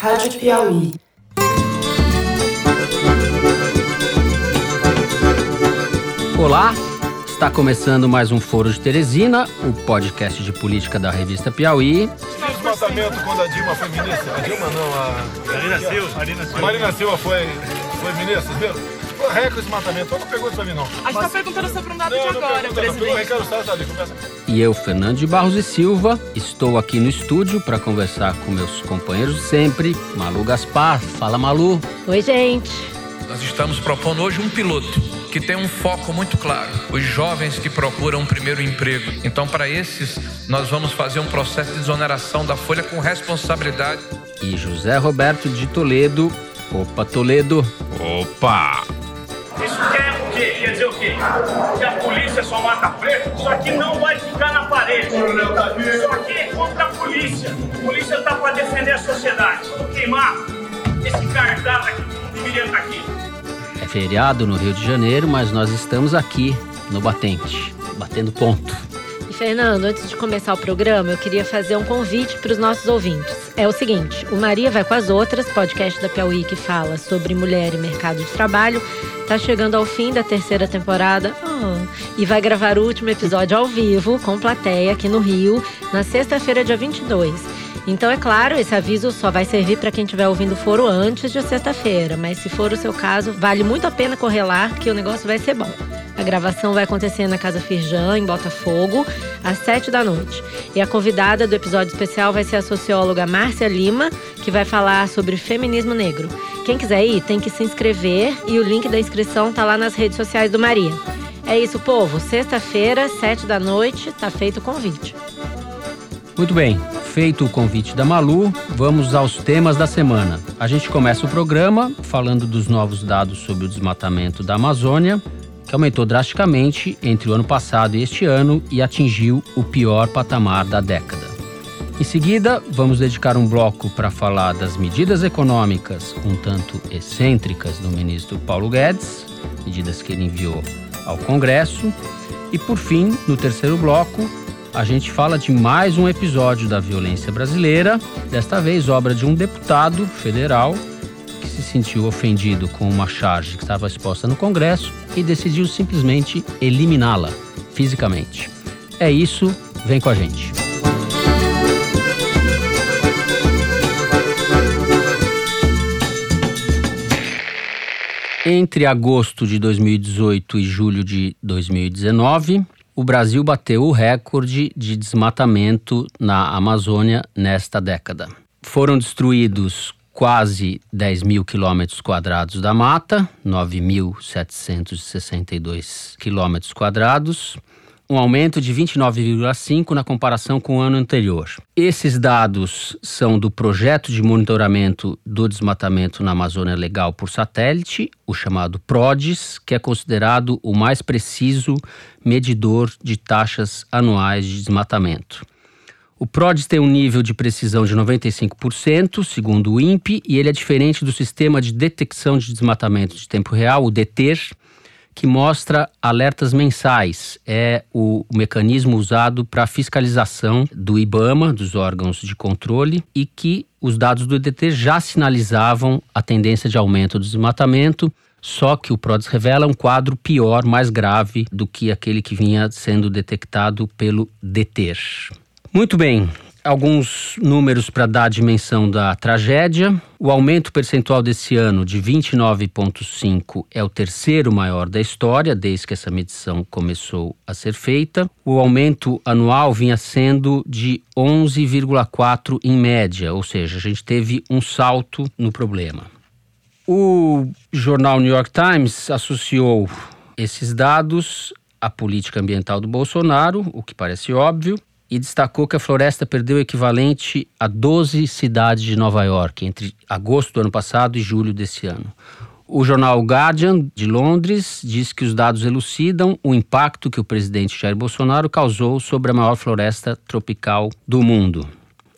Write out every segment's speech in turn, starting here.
Rádio Piauí. Olá, está começando mais um Foro de Teresina, o podcast de política da revista Piauí. Desmatamento quando a Dilma foi ministra. A Dilma não, a. Marina Silva. Marina Silva. Foi, foi ministra, vocês Ficou recorde desmatamento. Eu não pergunta pra mim, não. A gente tá perguntando sobre um dado Não, de agora, pergunta, não. Pegou o presidente. Tá. E eu, Fernando de Barros e Silva, estou aqui no estúdio para conversar com meus companheiros de sempre, Malu Gaspar. Fala, Malu. Oi, gente. Nós estamos propondo hoje um piloto que tem um foco muito claro: os jovens que procuram um primeiro emprego. Então, para esses, nós vamos fazer um processo de exoneração da folha com responsabilidade. E José Roberto de Toledo. Opa, Toledo. Opa! Isso quer o quê? Quer dizer o quê? Que a polícia só mata preto? Isso aqui não vai ficar na parede. Isso aqui é contra a polícia. A polícia tá para defender a sociedade. Vou queimar esse cartaz aqui que não deveria estar aqui. É feriado no Rio de Janeiro, mas nós estamos aqui no Batente, batendo ponto. Fernando, antes de começar o programa, eu queria fazer um convite para os nossos ouvintes. É o seguinte: o Maria vai com as outras, podcast da Piauí que fala sobre mulher e mercado de trabalho, tá chegando ao fim da terceira temporada ah, e vai gravar o último episódio ao vivo com plateia aqui no Rio na sexta-feira, dia 22. Então, é claro, esse aviso só vai servir para quem estiver ouvindo o foro antes de sexta-feira, mas se for o seu caso, vale muito a pena correr lá, que o negócio vai ser bom. A gravação vai acontecer na Casa Firjan, em Botafogo, às sete da noite. E a convidada do episódio especial vai ser a socióloga Márcia Lima, que vai falar sobre feminismo negro. Quem quiser ir, tem que se inscrever e o link da inscrição tá lá nas redes sociais do Maria. É isso, povo. Sexta-feira, sete da noite, tá feito o convite. Muito bem, feito o convite da Malu, vamos aos temas da semana. A gente começa o programa falando dos novos dados sobre o desmatamento da Amazônia, que aumentou drasticamente entre o ano passado e este ano e atingiu o pior patamar da década. Em seguida, vamos dedicar um bloco para falar das medidas econômicas um tanto excêntricas do ministro Paulo Guedes, medidas que ele enviou ao Congresso. E por fim, no terceiro bloco, a gente fala de mais um episódio da violência brasileira, desta vez obra de um deputado federal que se sentiu ofendido com uma charge que estava exposta no Congresso e decidiu simplesmente eliminá-la fisicamente. É isso, vem com a gente. Entre agosto de 2018 e julho de 2019, o Brasil bateu o recorde de desmatamento na Amazônia nesta década. Foram destruídos quase 10 mil quilômetros quadrados da mata, 9.762 quilômetros quadrados, um aumento de 29,5 na comparação com o ano anterior. Esses dados são do projeto de monitoramento do desmatamento na Amazônia Legal por satélite, o chamado PRODES, que é considerado o mais preciso medidor de taxas anuais de desmatamento. O PRODES tem um nível de precisão de 95%, segundo o INPE, e ele é diferente do sistema de detecção de desmatamento de tempo real, o DETER, que mostra alertas mensais. É o, mecanismo usado para fiscalização do IBAMA, dos órgãos de controle, e que os dados do DT já sinalizavam a tendência de aumento do desmatamento. Só que o PRODES revela um quadro pior, mais grave do que aquele que vinha sendo detectado pelo DETER. Muito bem, alguns números para dar a dimensão da tragédia. O aumento percentual desse ano de 29,5 é o terceiro maior da história, desde que essa medição começou a ser feita. O aumento anual vinha sendo de 11,4 em média, ou seja, a gente teve um salto no problema. O jornal New York Times associou esses dados à política ambiental do Bolsonaro, o que parece óbvio, e destacou que a floresta perdeu o equivalente a 12 cidades de Nova York entre agosto do ano passado e julho desse ano. O jornal Guardian de Londres diz que os dados elucidam o impacto que o presidente Jair Bolsonaro causou sobre a maior floresta tropical do mundo.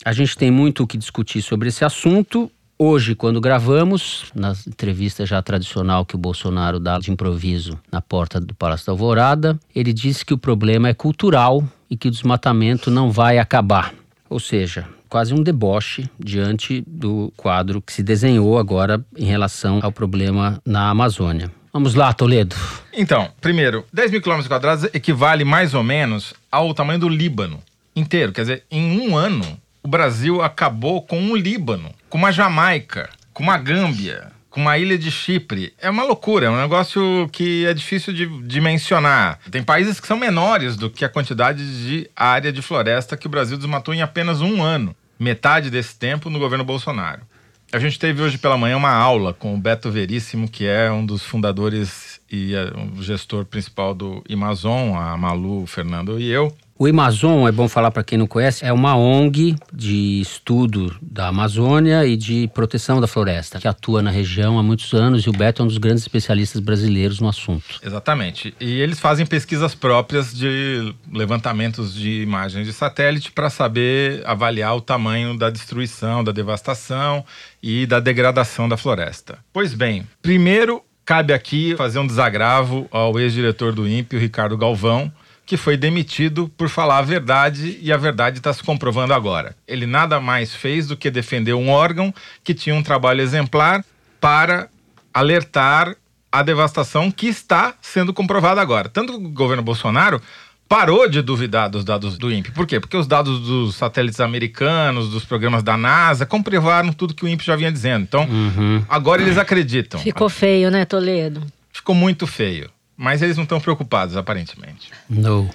A gente tem muito o que discutir sobre esse assunto. Hoje, quando gravamos, na entrevista já tradicional que o Bolsonaro dá de improviso na porta do Palácio da Alvorada, ele disse que o problema é cultural e que o desmatamento não vai acabar. Ou seja, quase um deboche diante do quadro que se desenhou agora em relação ao problema na Amazônia. Vamos lá, Toledo. Então, primeiro, 10 mil quilômetros quadrados equivale mais ou menos ao tamanho do Líbano inteiro. Quer dizer, em um ano, o Brasil acabou com um Líbano, com uma Jamaica, com uma Gâmbia, com uma ilha de Chipre. É uma loucura, é um negócio que é difícil de, mencionar. Tem países que são menores do que a quantidade de área de floresta que o Brasil desmatou em apenas um ano. Metade desse tempo no governo Bolsonaro. A gente teve hoje pela manhã uma aula com o Beto Veríssimo, que é um dos fundadores e é, o gestor principal do Amazon, a Malu, o Fernando e eu. O Amazon, é bom falar para quem não conhece, é uma ONG de estudo da Amazônia e de proteção da floresta, que atua na região há muitos anos e o Beto é um dos grandes especialistas brasileiros no assunto. Exatamente. E eles fazem pesquisas próprias de levantamentos de imagens de satélite para saber avaliar o tamanho da destruição, da devastação e da degradação da floresta. Pois bem, primeiro cabe aqui fazer um desagravo ao ex-diretor do INPE, o Ricardo Galvão, que foi demitido por falar a verdade e a verdade está se comprovando agora. Ele nada mais fez do que defender um órgão que tinha um trabalho exemplar para alertar a devastação que está sendo comprovada agora. Tanto o governo Bolsonaro parou de duvidar dos dados do INPE. Por quê? Porque os dados dos satélites americanos, dos programas da NASA, comprovaram tudo que o INPE já vinha dizendo. Então, uhum. agora eles acreditam. Ficou feio, né, Toledo? Ficou muito feio. Mas eles não estão preocupados, aparentemente. Não.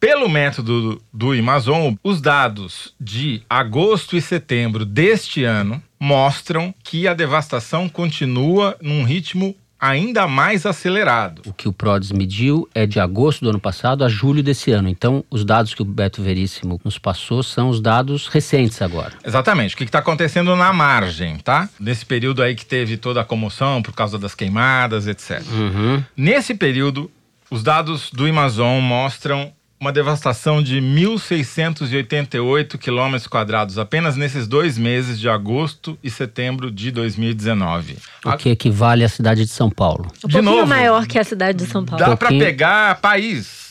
Pelo método do Amazon, os dados de agosto e setembro deste ano mostram que a devastação continua num ritmo ainda mais acelerado. O que o PRODES mediu é de agosto do ano passado a julho desse ano. Então, os dados que o Beto Veríssimo nos passou são os dados recentes agora. Exatamente. O que está acontecendo na margem, tá? Nesse período aí que teve toda a comoção por causa das queimadas, etc. Uhum. Nesse período, os dados do Amazon mostram uma devastação de 1.688 quilômetros quadrados apenas nesses dois meses de agosto e setembro de 2019. O que equivale à cidade de São Paulo. Um de pouquinho novo, maior que a cidade de São Paulo. Dá para pegar país.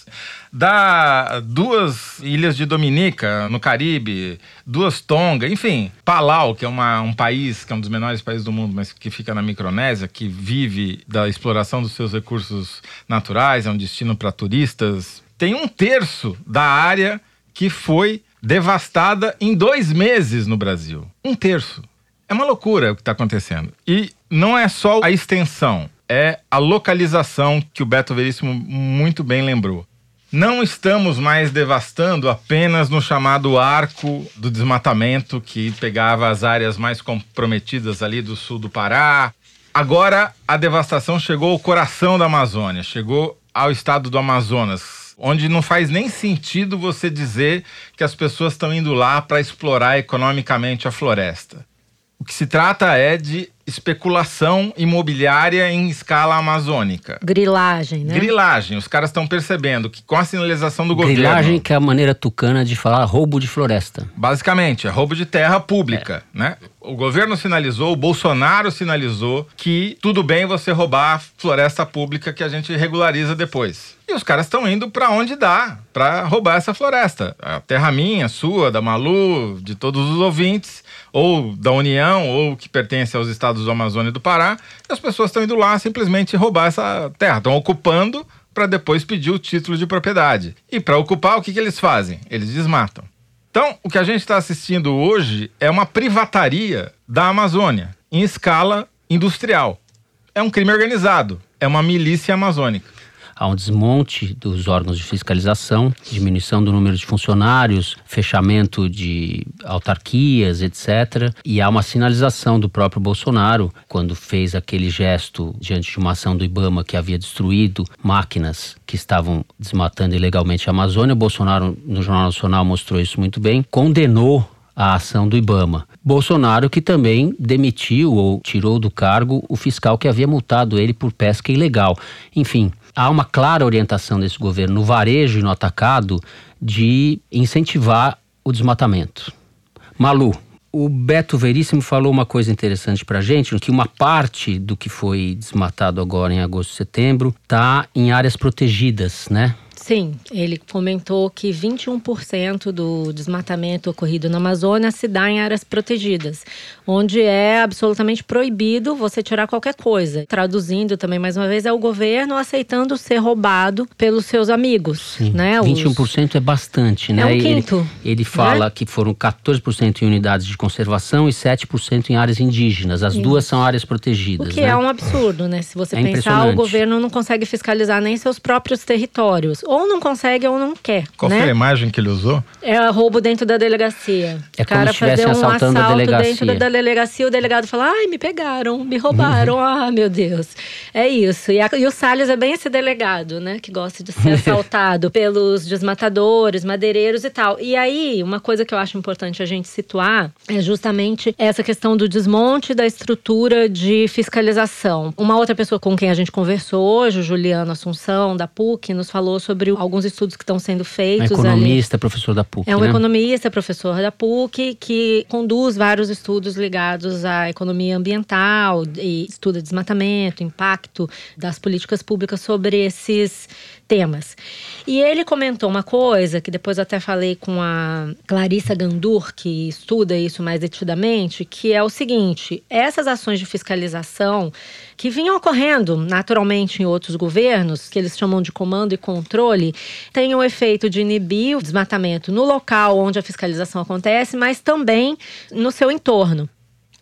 Dá duas ilhas de Dominica, no Caribe, duas Tonga, enfim. Palau, que é uma, um país, que é um dos menores países do mundo, mas que fica na Micronésia, que vive da exploração dos seus recursos naturais, é um destino para turistas, tem um terço da área que foi devastada em dois meses no Brasil. Um terço. É uma loucura o que está acontecendo. E não é só a extensão, é a localização que o Beto Veríssimo muito bem lembrou. Não estamos mais devastando apenas no chamado arco do desmatamento que pegava as áreas mais comprometidas ali do sul do Pará. Agora a devastação chegou ao coração da Amazônia, chegou ao estado do Amazonas, onde não faz nem sentido você dizer que as pessoas estão indo lá para explorar economicamente a floresta. O que se trata é de especulação imobiliária em escala amazônica. Grilagem, né? Grilagem. Os caras estão percebendo que com a sinalização do Grilagem, governo. Grilagem, que é a maneira tucana de falar roubo de floresta. Basicamente, é roubo de terra pública, é. né? O governo sinalizou, o Bolsonaro sinalizou que tudo bem você roubar floresta pública que a gente regulariza depois. E os caras estão indo para onde dá para roubar essa floresta. A terra minha, sua, da Malu, de todos os ouvintes, ou da União, ou que pertence aos estados do Amazônia e do Pará. E as pessoas estão indo lá simplesmente roubar essa terra. Estão ocupando para depois pedir o título de propriedade. E para ocupar, o que, que eles fazem? Eles desmatam. Então, o que a gente está assistindo hoje é uma privataria da Amazônia em escala industrial. É um crime organizado, é uma milícia amazônica há um desmonte dos órgãos de fiscalização, diminuição do número de funcionários, fechamento de autarquias, etc. E há uma sinalização do próprio Bolsonaro, quando fez aquele gesto diante de uma ação do Ibama que havia destruído máquinas que estavam desmatando ilegalmente a Amazônia. O Bolsonaro, no Jornal Nacional, mostrou isso muito bem, condenou a ação do Ibama. Bolsonaro que também demitiu ou tirou do cargo o fiscal que havia multado ele por pesca ilegal. Enfim, há uma clara orientação desse governo no varejo e no atacado de incentivar o desmatamento. Malu, o Beto Veríssimo falou uma coisa interessante para gente, que uma parte do que foi desmatado agora em agosto e setembro está em áreas protegidas, né? Sim, ele comentou que 21% do desmatamento ocorrido na Amazônia se dá em áreas protegidas, onde é absolutamente proibido você tirar qualquer coisa. Traduzindo também, mais uma vez, é o governo aceitando ser roubado pelos seus amigos. Sim. Né? 21% é bastante, né? É um quinto. Ele, ele fala né? que foram 14% em unidades de conservação e 7% em áreas indígenas. As Isso. duas são áreas protegidas. O que né? é um absurdo, né? Se você É pensar, o governo não consegue fiscalizar nem seus próprios territórios. Ou não consegue ou não quer. Qual né? foi a imagem que ele usou? É roubo dentro da delegacia. É o como cara fazer um a assalto delegacia. dentro da delegacia, o delegado fala: ai, me pegaram, me roubaram, ah, meu Deus. É isso. E, a- e o Salles é bem esse delegado, né? Que gosta de ser assaltado pelos desmatadores, madeireiros e tal. E aí, uma coisa que eu acho importante a gente situar é justamente essa questão do desmonte da estrutura de fiscalização. Uma outra pessoa com quem a gente conversou hoje, o Juliano Assunção, da PUC, nos falou sobre alguns estudos que estão sendo Um feitos ali. economista, professor da PUC. É um né? economista, professor da PUC, que conduz vários estudos ligados à economia ambiental e estuda desmatamento, impacto das políticas públicas sobre esses temas. E ele comentou uma coisa que depois eu até falei com a Clarissa Gandur, que estuda isso mais detidamente, que é o seguinte: essas ações de fiscalização que vinham ocorrendo naturalmente em outros governos, que eles chamam de comando e controle, têm o efeito de inibir o desmatamento no local onde a fiscalização acontece, mas também no seu entorno.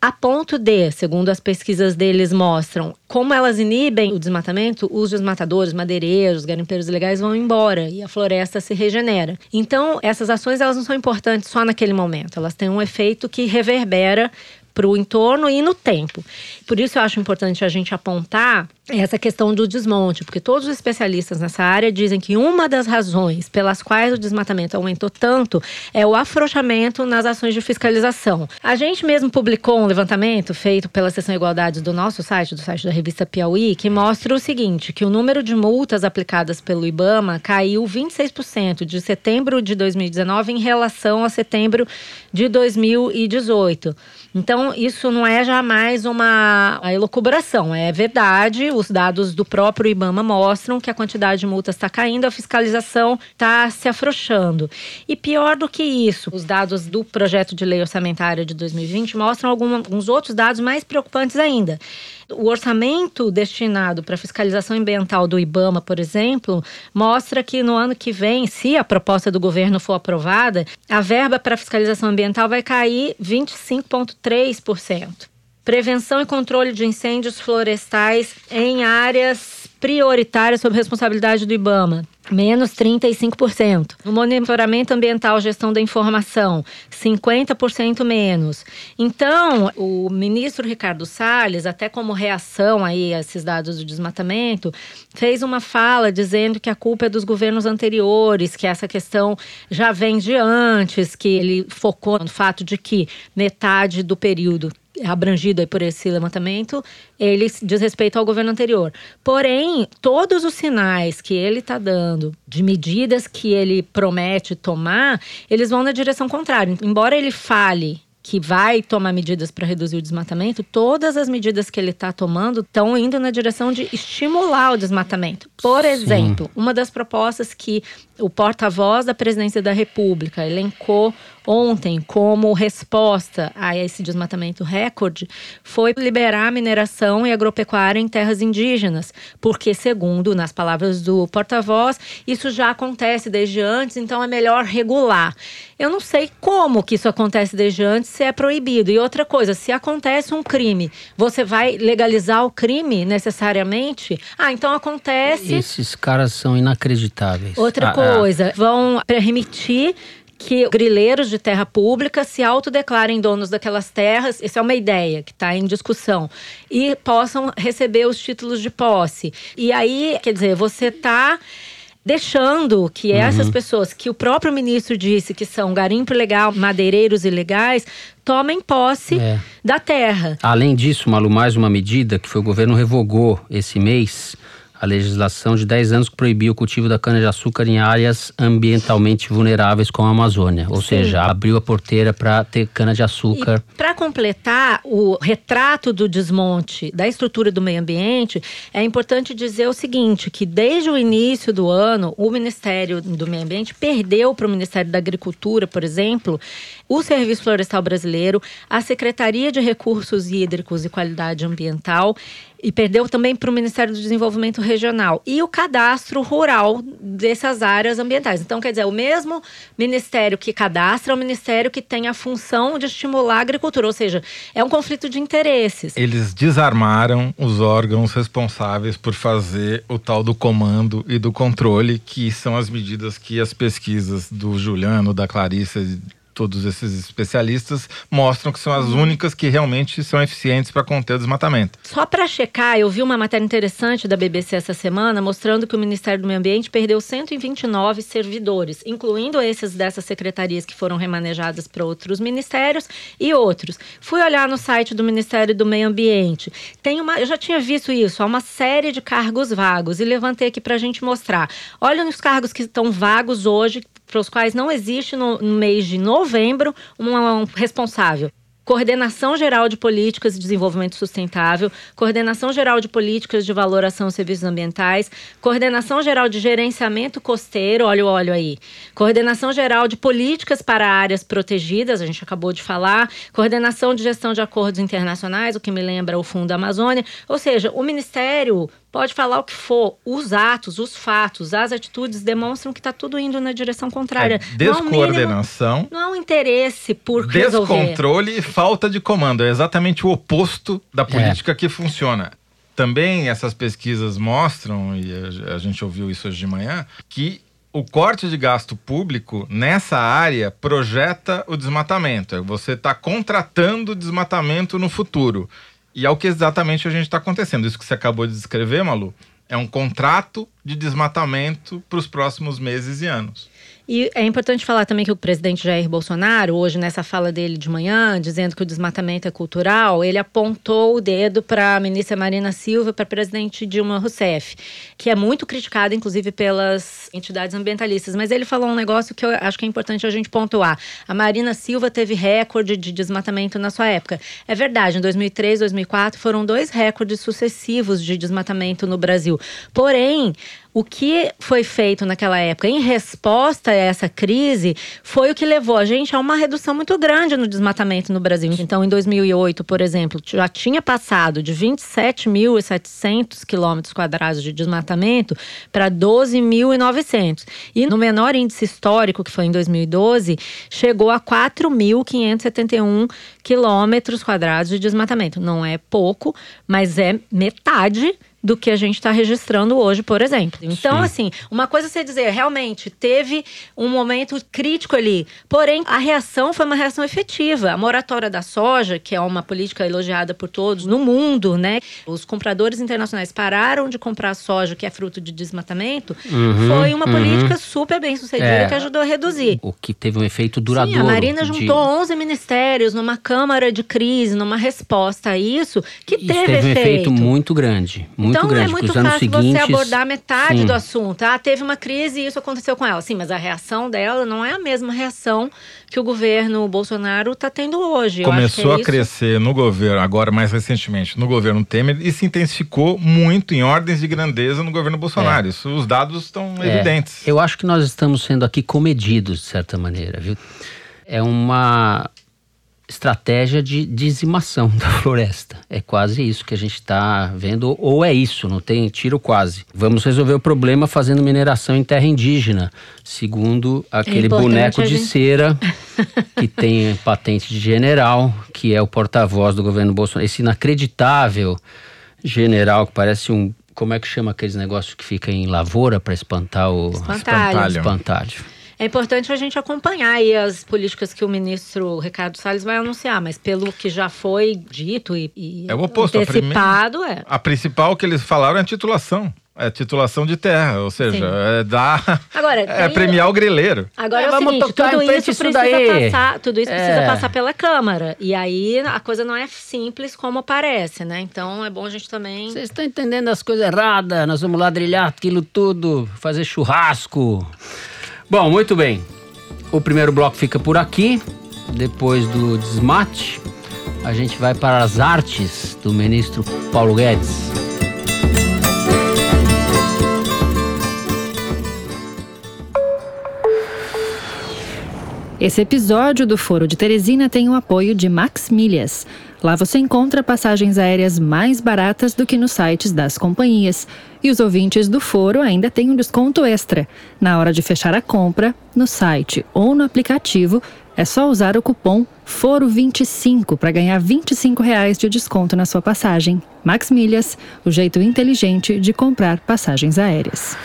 A ponto de, segundo as pesquisas deles mostram, como elas inibem o desmatamento, os desmatadores, madeireiros, garimpeiros ilegais vão embora e a floresta se regenera. Então, essas ações elas não são importantes só naquele momento, elas têm um efeito que reverbera para o entorno e no tempo. Por isso eu acho importante a gente apontar essa questão do desmonte, porque todos os especialistas nessa área dizem que uma das razões pelas quais o desmatamento aumentou tanto é o afrouxamento nas ações de fiscalização. A gente mesmo publicou um levantamento feito pela Seção Igualdade do nosso site, do site da revista Piauí, que mostra o seguinte, que o número de multas aplicadas pelo IBAMA caiu 26% de setembro de 2019 em relação a setembro de 2018. Então, isso não é jamais uma elucubração, é verdade. Os dados do próprio IBAMA mostram que a quantidade de multas está caindo, a fiscalização está se afrouxando. E pior do que isso, os dados do projeto de lei orçamentária de 2020 mostram alguns outros dados mais preocupantes ainda. O orçamento destinado para fiscalização ambiental do IBAMA, por exemplo, mostra que no ano que vem, se a proposta do governo for aprovada, a verba para fiscalização ambiental vai cair 25,3%. Prevenção e controle de incêndios florestais em áreas prioritárias sob responsabilidade do IBAMA. Menos 35%. No monitoramento ambiental, gestão da informação, 50% menos. Então, o ministro Ricardo Salles, até como reação aí a esses dados do desmatamento, fez uma fala dizendo que a culpa é dos governos anteriores, que essa questão já vem de antes, que ele focou no fato de que metade do período abrangido aí por esse levantamento, ele diz respeito ao governo anterior. Porém, todos os sinais que ele está dando de medidas que ele promete tomar, eles vão na direção contrária. Embora ele fale que vai tomar medidas para reduzir o desmatamento, todas as medidas que ele está tomando estão indo na direção de estimular o desmatamento. Por exemplo, uma das propostas que o porta-voz da presidência da República elencou ontem como resposta a esse desmatamento recorde foi liberar a mineração e agropecuária em terras indígenas, porque segundo nas palavras do porta-voz, isso já acontece desde antes, então é melhor regular. Eu não sei como que isso acontece desde antes se é proibido. E outra coisa, se acontece um crime, você vai legalizar o crime necessariamente? Ah, então acontece Esses caras são inacreditáveis. Outra Ah, ah, coisa, vão permitir que grileiros de terra pública se autodeclarem donos daquelas terras, isso é uma ideia que está em discussão, e possam receber os títulos de posse. E aí, quer dizer, você está deixando que essas pessoas, que o próprio ministro disse que são garimpo ilegal, madeireiros ilegais, tomem posse É. da terra. Além disso, Malu, mais uma medida que foi o governo revogou esse mês a legislação de 10 anos que proibiu o cultivo da cana-de-açúcar em áreas ambientalmente vulneráveis como a Amazônia. Ou Sim. seja, abriu a porteira para ter cana-de-açúcar. Para completar o retrato do desmonte da estrutura do meio ambiente, é importante dizer o seguinte: que desde o início do ano, o Ministério do Meio Ambiente perdeu para o Ministério da Agricultura, por exemplo, o Serviço Florestal Brasileiro, a Secretaria de Recursos Hídricos e Qualidade Ambiental e perdeu também para o Ministério do Desenvolvimento Regional e o cadastro rural dessas áreas ambientais. Então, quer dizer, o mesmo ministério que cadastra é o ministério que tem a função de estimular a agricultura, ou seja, é um conflito de interesses. Eles desarmaram os órgãos responsáveis por fazer o tal do comando e do controle, que são as medidas que as pesquisas do Juliano, da Clarissa todos esses especialistas mostram que são as únicas que realmente são eficientes para conter o desmatamento. Só para checar, eu vi uma matéria interessante da BBC essa semana mostrando que o Ministério do Meio Ambiente perdeu 129 servidores, incluindo esses dessas secretarias que foram remanejadas para outros ministérios e outros. Fui olhar no site do Ministério do Meio Ambiente. Tem uma, eu já tinha visto isso, há uma série de cargos vagos e levantei aqui para a gente mostrar. Olha os cargos que estão vagos hoje para os quais não existe no, no mês de novembro um, um responsável. Coordenação Geral de Políticas de Desenvolvimento Sustentável, Coordenação Geral de Políticas de Valoração de Serviços Ambientais, Coordenação Geral de Gerenciamento Costeiro, olha o óleo aí, Coordenação Geral de Políticas para Áreas Protegidas, a gente acabou de falar, Coordenação de Gestão de Acordos Internacionais, o que me lembra o Fundo Amazônia, ou seja, o Ministério pode falar o que for, os atos, os fatos, as atitudes demonstram que está tudo indo na direção contrária. É descoordenação. Não há um interesse por Descontrole resolver. e falta de comando. É exatamente o oposto da é. política é. que funciona. Também essas pesquisas mostram, e a gente ouviu isso hoje de manhã, que o corte de gasto público nessa área projeta o desmatamento. Você está contratando desmatamento no futuro. E é o que exatamente a gente está acontecendo. Isso que você acabou de descrever, Malu, é um contrato de desmatamento para os próximos meses e anos. E é importante falar também que o presidente Jair Bolsonaro, hoje nessa fala dele de manhã, dizendo que o desmatamento é cultural, ele apontou o dedo para a ministra Marina Silva para a presidente Dilma Rousseff, que é muito criticada, inclusive, pelas entidades ambientalistas. Mas ele falou um negócio que eu acho que é importante a gente pontuar. A Marina Silva teve recorde de desmatamento na sua época. É verdade, em 2003, 2004 foram dois recordes sucessivos de desmatamento no Brasil. Porém, o que foi feito naquela época em resposta a essa crise foi o que levou a gente a uma redução muito grande no desmatamento no Brasil. Então, em 2008, por exemplo, já tinha passado de 27.700 quilômetros quadrados de desmatamento para 12.900. E no menor índice histórico, que foi em 2012, chegou a 4.571 quilômetros quadrados de desmatamento. Não é pouco, mas é metade do que a gente está registrando hoje, por exemplo. Então, Sim. assim, uma coisa é você dizer, realmente teve um momento crítico ali, porém a reação foi uma reação efetiva. A moratória da soja, que é uma política elogiada por todos no mundo, né? Os compradores internacionais pararam de comprar soja, que é fruto de desmatamento, uhum, foi uma uhum. política super bem sucedida é, que ajudou a reduzir. O que teve um efeito duradouro. Sim, a Marina juntou de... 11 ministérios numa Câmara de crise, numa resposta a isso, que isso teve, teve efeito. um efeito muito grande, muito então, grande. Então é muito fácil seguintes, você abordar metade sim. do assunto. Ah, teve uma crise e isso aconteceu com ela. Sim, mas a reação dela não é a mesma reação que o governo Bolsonaro está tendo hoje. Começou é a crescer no governo, agora mais recentemente, no governo Temer, e se intensificou muito em ordens de grandeza no governo Bolsonaro. É. Isso, os dados estão é. evidentes. Eu acho que nós estamos sendo aqui comedidos, de certa maneira, viu? É uma estratégia de dizimação da floresta. É quase isso que a gente está vendo, ou é isso, não tem tiro quase. Vamos resolver o problema fazendo mineração em terra indígena, segundo aquele é boneco de gente... cera que tem patente de general, que é o porta-voz do governo Bolsonaro. Esse inacreditável general que parece um. Como é que chama aqueles negócios que fica em lavoura para espantar o espantalho. espantalho. É importante a gente acompanhar aí as políticas que o ministro Ricardo Salles vai anunciar, mas pelo que já foi dito e, e é o oposto. antecipado, a primeira, é. A principal que eles falaram é a titulação. É titulação de terra, ou seja, Sim. é dar. Agora, é premiar o greleiro. Agora É, é, o vamos seguinte, tocar tudo isso isso precisa daí. passar, tudo isso É. precisa passar pela Câmara. E aí a coisa não é simples como parece, né? Então é bom a gente também. Vocês estão entendendo as coisas erradas, nós vamos ladrilhar aquilo tudo, fazer churrasco. Bom, muito bem. O primeiro bloco fica por aqui. Depois do desmate, a gente vai para as artes do ministro Paulo Guedes. Esse episódio do Foro de Teresina tem o apoio de Max Milhas. Lá você encontra passagens aéreas mais baratas do que nos sites das companhias. E os ouvintes do Foro ainda têm um desconto extra. Na hora de fechar a compra, no site ou no aplicativo, é só usar o cupom FORO25 para ganhar 25 reais de desconto na sua passagem. Max Milhas, o jeito inteligente de comprar passagens aéreas.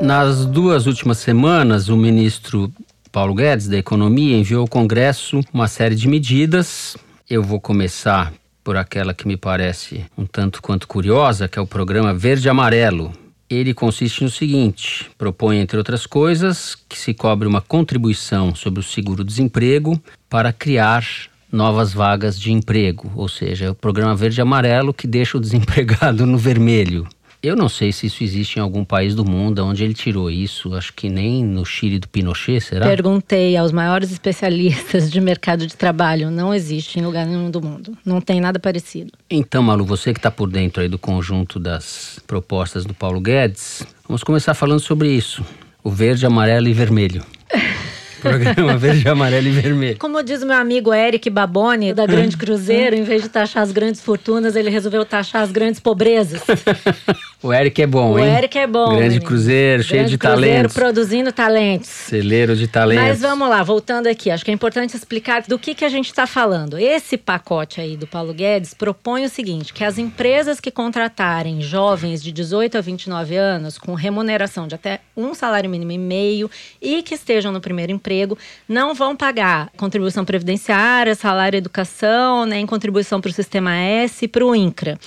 Nas duas últimas semanas, o ministro Paulo Guedes, da Economia, enviou ao Congresso uma série de medidas. Eu vou começar por aquela que me parece um tanto quanto curiosa, que é o programa Verde Amarelo. Ele consiste no seguinte: propõe, entre outras coisas, que se cobre uma contribuição sobre o seguro-desemprego para criar novas vagas de emprego, ou seja, é o programa Verde Amarelo que deixa o desempregado no vermelho. Eu não sei se isso existe em algum país do mundo, onde ele tirou isso. Acho que nem no Chile do Pinochet, será? Perguntei aos maiores especialistas de mercado de trabalho. Não existe em lugar nenhum do mundo. Não tem nada parecido. Então, Malu, você que está por dentro aí do conjunto das propostas do Paulo Guedes, vamos começar falando sobre isso. O verde, amarelo e vermelho. Programa verde, amarelo e vermelho. Como diz o meu amigo Eric Baboni, da Grande Cruzeiro, em vez de taxar as grandes fortunas, ele resolveu taxar as grandes pobrezas. O Eric é bom, o hein? Eric é bom. Grande menino. Cruzeiro, cheio Grande de Cruzeiro talentos. produzindo talentos. Celeiro de talentos. Mas vamos lá, voltando aqui, acho que é importante explicar do que, que a gente está falando. Esse pacote aí do Paulo Guedes propõe o seguinte: que as empresas que contratarem jovens de 18 a 29 anos com remuneração de até um salário mínimo e meio e que estejam no primeiro emprego não vão pagar contribuição previdenciária, salário educação, nem contribuição para o Sistema S e para o INCRA.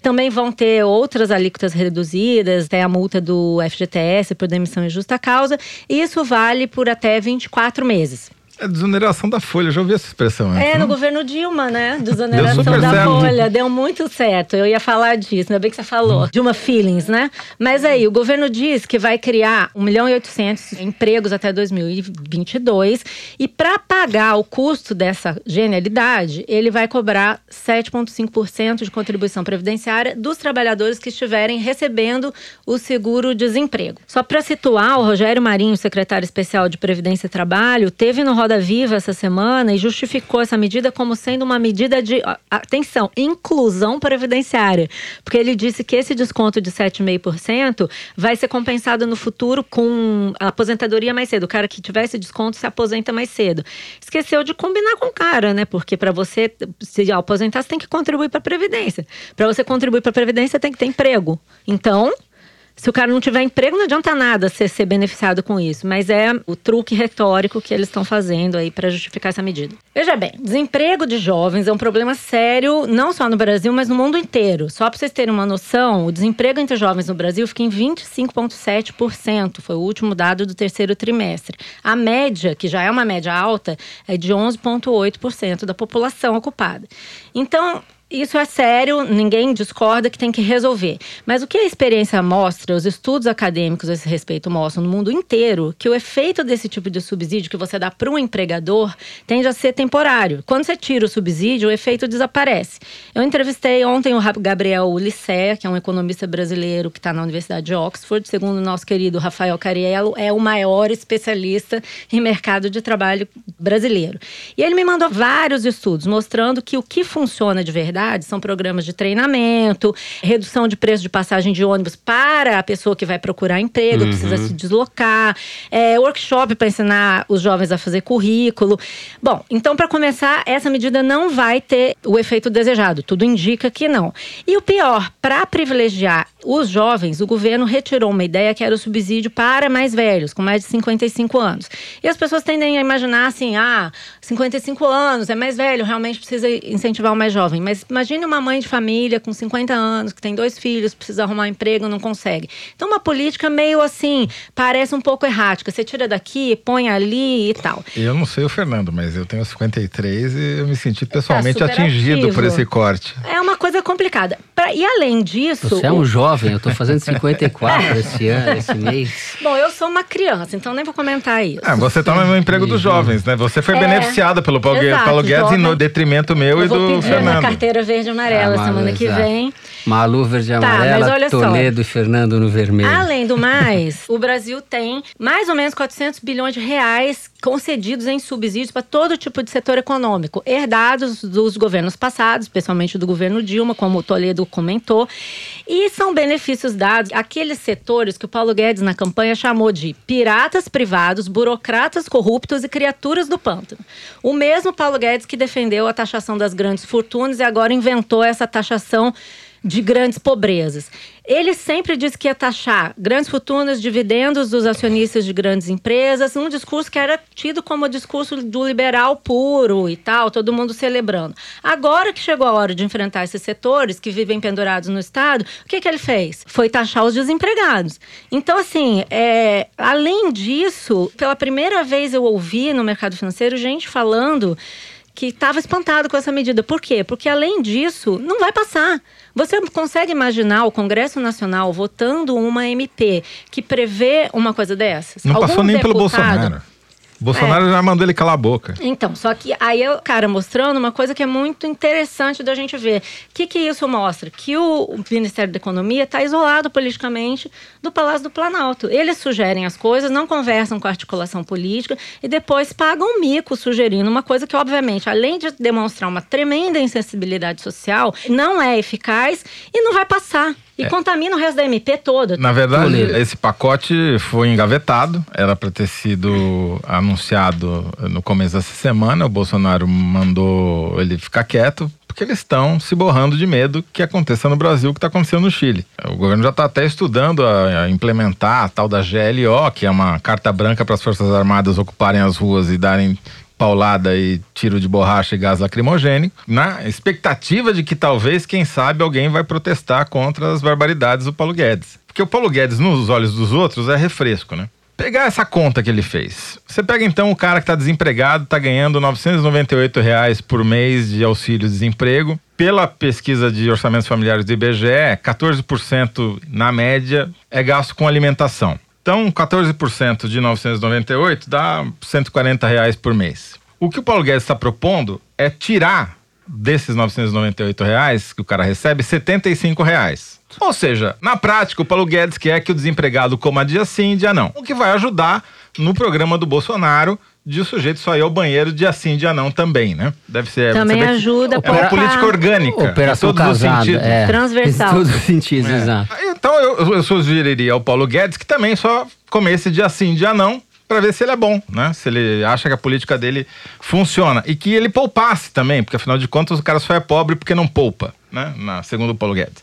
Também vão ter outras alíquotas reduzidas, tem a multa do FGTS por demissão em justa causa, isso vale por até 24 meses. É desoneração da folha, já ouvi essa expressão. antes, É, né? no governo Dilma, né? Desoneração da certo. folha. Deu muito certo. Eu ia falar disso, ainda bem que você falou. Dilma Feelings, né? Mas aí, o governo diz que vai criar 1 milhão e 800 empregos até 2022. E para pagar o custo dessa genialidade, ele vai cobrar 7,5% de contribuição previdenciária dos trabalhadores que estiverem recebendo o seguro-desemprego. Só para situar, o Rogério Marinho, secretário especial de Previdência e Trabalho, teve no Roda Viva essa semana e justificou essa medida como sendo uma medida de, atenção, inclusão previdenciária. Porque ele disse que esse desconto de 7,5% vai ser compensado no futuro com a aposentadoria mais cedo. O cara que tiver esse desconto se aposenta mais cedo. Esqueceu de combinar com o cara, né? Porque para você se aposentar, você tem que contribuir para a Previdência. Para você contribuir para a Previdência, tem que ter emprego. Então, se o cara não tiver emprego, não adianta nada ser, ser beneficiado com isso. Mas é o truque retórico que eles estão fazendo aí para justificar essa medida. Veja bem, desemprego de jovens é um problema sério, não só no Brasil, mas no mundo inteiro. Só para vocês terem uma noção, o desemprego entre jovens no Brasil fica em 25,7%. Foi o último dado do terceiro trimestre. A média, que já é uma média alta, é de 11,8% da população ocupada. Então, isso é sério, ninguém discorda que tem que resolver. Mas o que a experiência mostra, os estudos acadêmicos a esse respeito mostram no mundo inteiro, que o efeito desse tipo de subsídio que você dá para um empregador tende a ser temporário. Quando você tira o subsídio, o efeito desaparece. Eu entrevistei ontem o Gabriel Licea, que é um economista brasileiro que está na Universidade de Oxford. Segundo o nosso querido Rafael Cariello, é o maior especialista em mercado de trabalho brasileiro. E ele me mandou vários estudos mostrando que o que funciona de verdade são programas de treinamento, redução de preço de passagem de ônibus para a pessoa que vai procurar emprego, Uhum. precisa se deslocar, é, workshop para ensinar os jovens a fazer currículo. Bom, então para começar, essa medida não vai ter o efeito desejado, tudo indica que não. E o pior, para privilegiar Os jovens, o governo retirou uma ideia que era o subsídio para mais velhos, com mais de 55 anos. E as pessoas tendem a imaginar assim: ah, 55 anos, é mais velho, realmente precisa incentivar o mais jovem. Mas imagine uma mãe de família com 50 anos, que tem dois filhos, precisa arrumar um emprego, não consegue. Então, uma política meio assim, parece um pouco errática. Você tira daqui, põe ali e tal. Eu não sei o Fernando, mas eu tenho 53 e eu me senti pessoalmente tá atingido por esse corte. É uma coisa complicada. Pra, e além disso. Você é um jovem, eu tô fazendo 54 esse ano, esse mês. Bom, eu sou uma criança, então nem vou comentar isso. É, você tá no emprego dos jovens, né? Você foi é, beneficiada pelo Paulo, exato, Paulo Guedes jovem, no detrimento meu e do Fernando. carteira verde e amarela ah, semana que vem. Malu verde e tá, amarela, Toledo só. e Fernando no vermelho. Além do mais, o Brasil tem mais ou menos 400 bilhões de reais concedidos em subsídios para todo tipo de setor econômico, herdados dos governos passados, especialmente do governo Dilma, como o Toledo comentou, e são benefícios dados àqueles setores que o Paulo Guedes na campanha chamou de piratas privados, burocratas corruptos e criaturas do pântano. O mesmo Paulo Guedes que defendeu a taxação das grandes fortunas e agora inventou essa taxação de grandes pobrezas. Ele sempre disse que ia taxar grandes fortunas, dividendos dos acionistas de grandes empresas, um discurso que era tido como discurso do liberal puro e tal, todo mundo celebrando. Agora que chegou a hora de enfrentar esses setores que vivem pendurados no Estado, o que, que ele fez? Foi taxar os desempregados. Então, assim, é, além disso, pela primeira vez eu ouvi no mercado financeiro gente falando que estava espantado com essa medida. Por quê? Porque além disso, não vai passar. Você consegue imaginar o Congresso Nacional votando uma MP que prevê uma coisa dessas? Não Algum passou nem deputado, pelo Bolsonaro. Bolsonaro é. já mandou ele calar a boca. Então, só que aí o cara mostrando uma coisa que é muito interessante da gente ver. O que, que isso mostra? Que o Ministério da Economia está isolado politicamente do Palácio do Planalto. Eles sugerem as coisas, não conversam com a articulação política e depois pagam mico sugerindo uma coisa que, obviamente, além de demonstrar uma tremenda insensibilidade social, não é eficaz e não vai passar. E é. contamina o resto da MP toda. Na verdade, esse pacote foi engavetado, era para ter sido anunciado no começo dessa semana. O Bolsonaro mandou ele ficar quieto, porque eles estão se borrando de medo que aconteça no Brasil o que está acontecendo no Chile. O governo já está até estudando a, a, implementar a tal da GLO, que é uma carta branca para as Forças Armadas ocuparem as ruas e darem paulada e tiro de borracha e gás lacrimogênico, na expectativa de que talvez, quem sabe, alguém vai protestar contra as barbaridades do Paulo Guedes. Porque o Paulo Guedes, nos olhos dos outros, é refresco, né? Pegar essa conta que ele fez. Você pega então o cara que está desempregado, está ganhando 998 reais por mês de auxílio-desemprego. Pela pesquisa de orçamentos familiares do IBGE, 14% na média é gasto com alimentação. Então, 14% de 998 dá 140 reais por mês. O que o Paulo Guedes está propondo é tirar desses 998 reais que o cara recebe 75 reais. Ou seja, na prática, o Paulo Guedes quer que o desempregado coma dia sim, dia não. O que vai ajudar no programa do Bolsonaro de sujeito só ir ao banheiro dia sim, dia não também, né? Deve ser. Também ajuda. É uma política orgânica. Operação em todos casado, os sentidos. É. Transversal. Em todos os sentidos, é. exato. Então eu, eu sugeriria ao Paulo Guedes que também só comesse dia sim, dia não, para ver se ele é bom, né? Se ele acha que a política dele funciona. E que ele poupasse também, porque afinal de contas o cara só é pobre porque não poupa, né? Na, segundo o Paulo Guedes.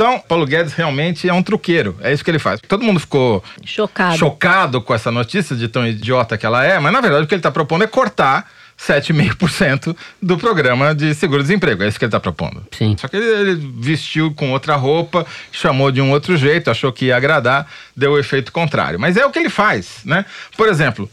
Então, Paulo Guedes realmente é um truqueiro. É isso que ele faz. Todo mundo ficou chocado, chocado com essa notícia de tão idiota que ela é, mas na verdade o que ele está propondo é cortar 7,5% do programa de seguro-desemprego. É isso que ele está propondo. Sim. Só que ele, ele, vestiu com outra roupa, chamou de um outro jeito, achou que ia agradar, deu o efeito contrário. Mas é o que ele faz, né? Por exemplo,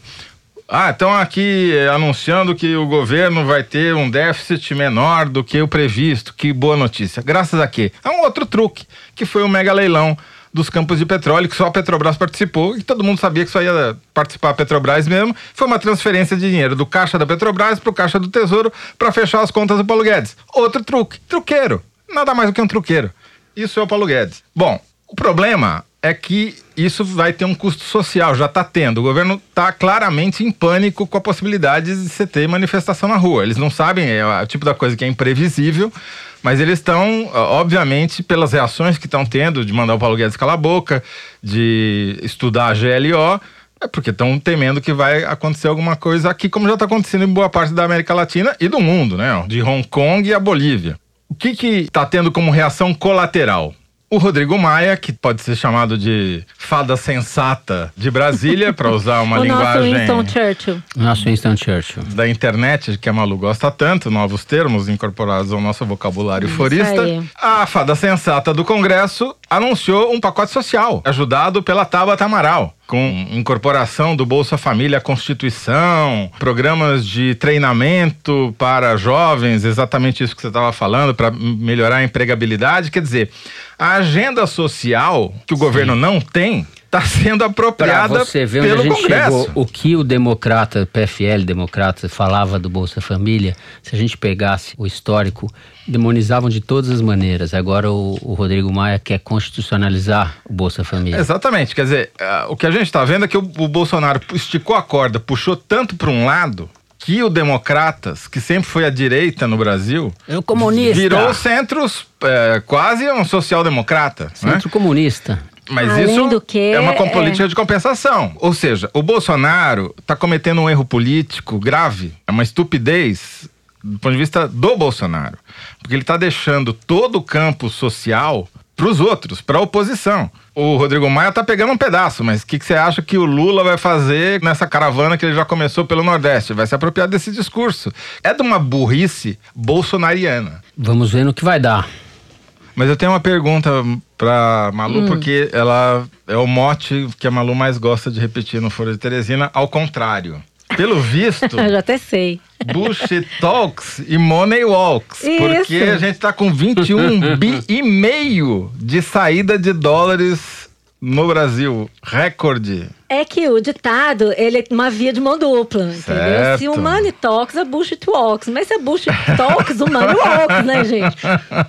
ah, estão aqui anunciando que o governo vai ter um déficit menor do que o previsto. Que boa notícia. Graças a quê? A um outro truque, que foi o mega leilão dos campos de petróleo, que só a Petrobras participou e todo mundo sabia que só ia participar a Petrobras mesmo. Foi uma transferência de dinheiro do caixa da Petrobras para o caixa do Tesouro para fechar as contas do Paulo Guedes. Outro truque. Truqueiro. Nada mais do que um truqueiro. Isso é o Paulo Guedes. Bom, o problema é que isso vai ter um custo social, já está tendo. O governo está claramente em pânico com a possibilidade de você ter manifestação na rua. Eles não sabem, é o tipo da coisa que é imprevisível, mas eles estão, obviamente, pelas reações que estão tendo de mandar o Paulo Guedes calar a boca, de estudar a GLO, é porque estão temendo que vai acontecer alguma coisa aqui, como já está acontecendo em boa parte da América Latina e do mundo, né? De Hong Kong e a Bolívia. O que está tendo como reação colateral? O Rodrigo Maia, que pode ser chamado de fada sensata de Brasília, para usar uma o linguagem nosso Winston Churchill. Nosso Winston Churchill. da internet, que a Malu gosta tanto, novos termos incorporados ao nosso vocabulário Isso forista. aí. A fada sensata do Congresso anunciou um pacote social, ajudado pela Tabata Amaral. Com incorporação do Bolsa Família à Constituição, programas de treinamento para jovens, exatamente isso que você estava falando, para melhorar a empregabilidade. Quer dizer, a agenda social que o governo não tem está sendo apropriada você ver onde pelo a gente Congresso. chegou, o que o democrata, PFL democrata, falava do Bolsa Família, se a gente pegasse o histórico, demonizavam de todas as maneiras. Agora o, o Rodrigo Maia quer constitucionalizar o Bolsa Família. Exatamente, quer dizer, ah, o que a gente está vendo é que o, o Bolsonaro esticou a corda, puxou tanto para um lado que o Democratas, que sempre foi a direita no Brasil, É o comunista. virou centros é, quase um social-democrata. né? Centro comunista. Mas Além isso do que, é uma é- política de compensação. Ou seja, o Bolsonaro está cometendo um erro político grave, é uma estupidez do ponto de vista do Bolsonaro. Porque ele está deixando todo o campo social para os outros, para a oposição. O Rodrigo Maia está pegando um pedaço, mas o que, que você acha que o Lula vai fazer nessa caravana que ele já começou pelo Nordeste? Vai se apropriar desse discurso. É de uma burrice bolsonariana. Vamos ver no que vai dar. Mas eu tenho uma pergunta pra Malu, Hum. porque ela é o mote que a Malu mais gosta de repetir no Foro de Teresina, ao contrário. Pelo visto, Eu já até sei. bullshit talks e money walks. Isso. Porque a gente tá com 21 bi e meio de saída de dólares no Brasil. Recorde. É que o ditado, ele é uma via de mão dupla, entendeu? Certo. Se o money talks, a bullshit walks. Mas se a bullshit talks, o money walks, né, gente?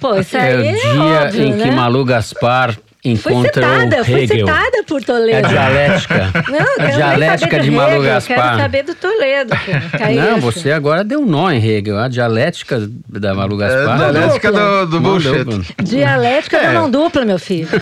Pô, isso aí É o é, dia óbvio, em que né? Malu Gaspar Foi encontra citada, o foi citada por É a Toledo. dialética. Não, eu a dialética saber de Malu Hegel, Gaspar. Quero saber do Toledo. é Não, isso. você agora deu um nó em Hegel. A dialética da Malu É, Gaspar. dialética do, do bullshit. dupla. Dialética É. da mão dupla, meu filho.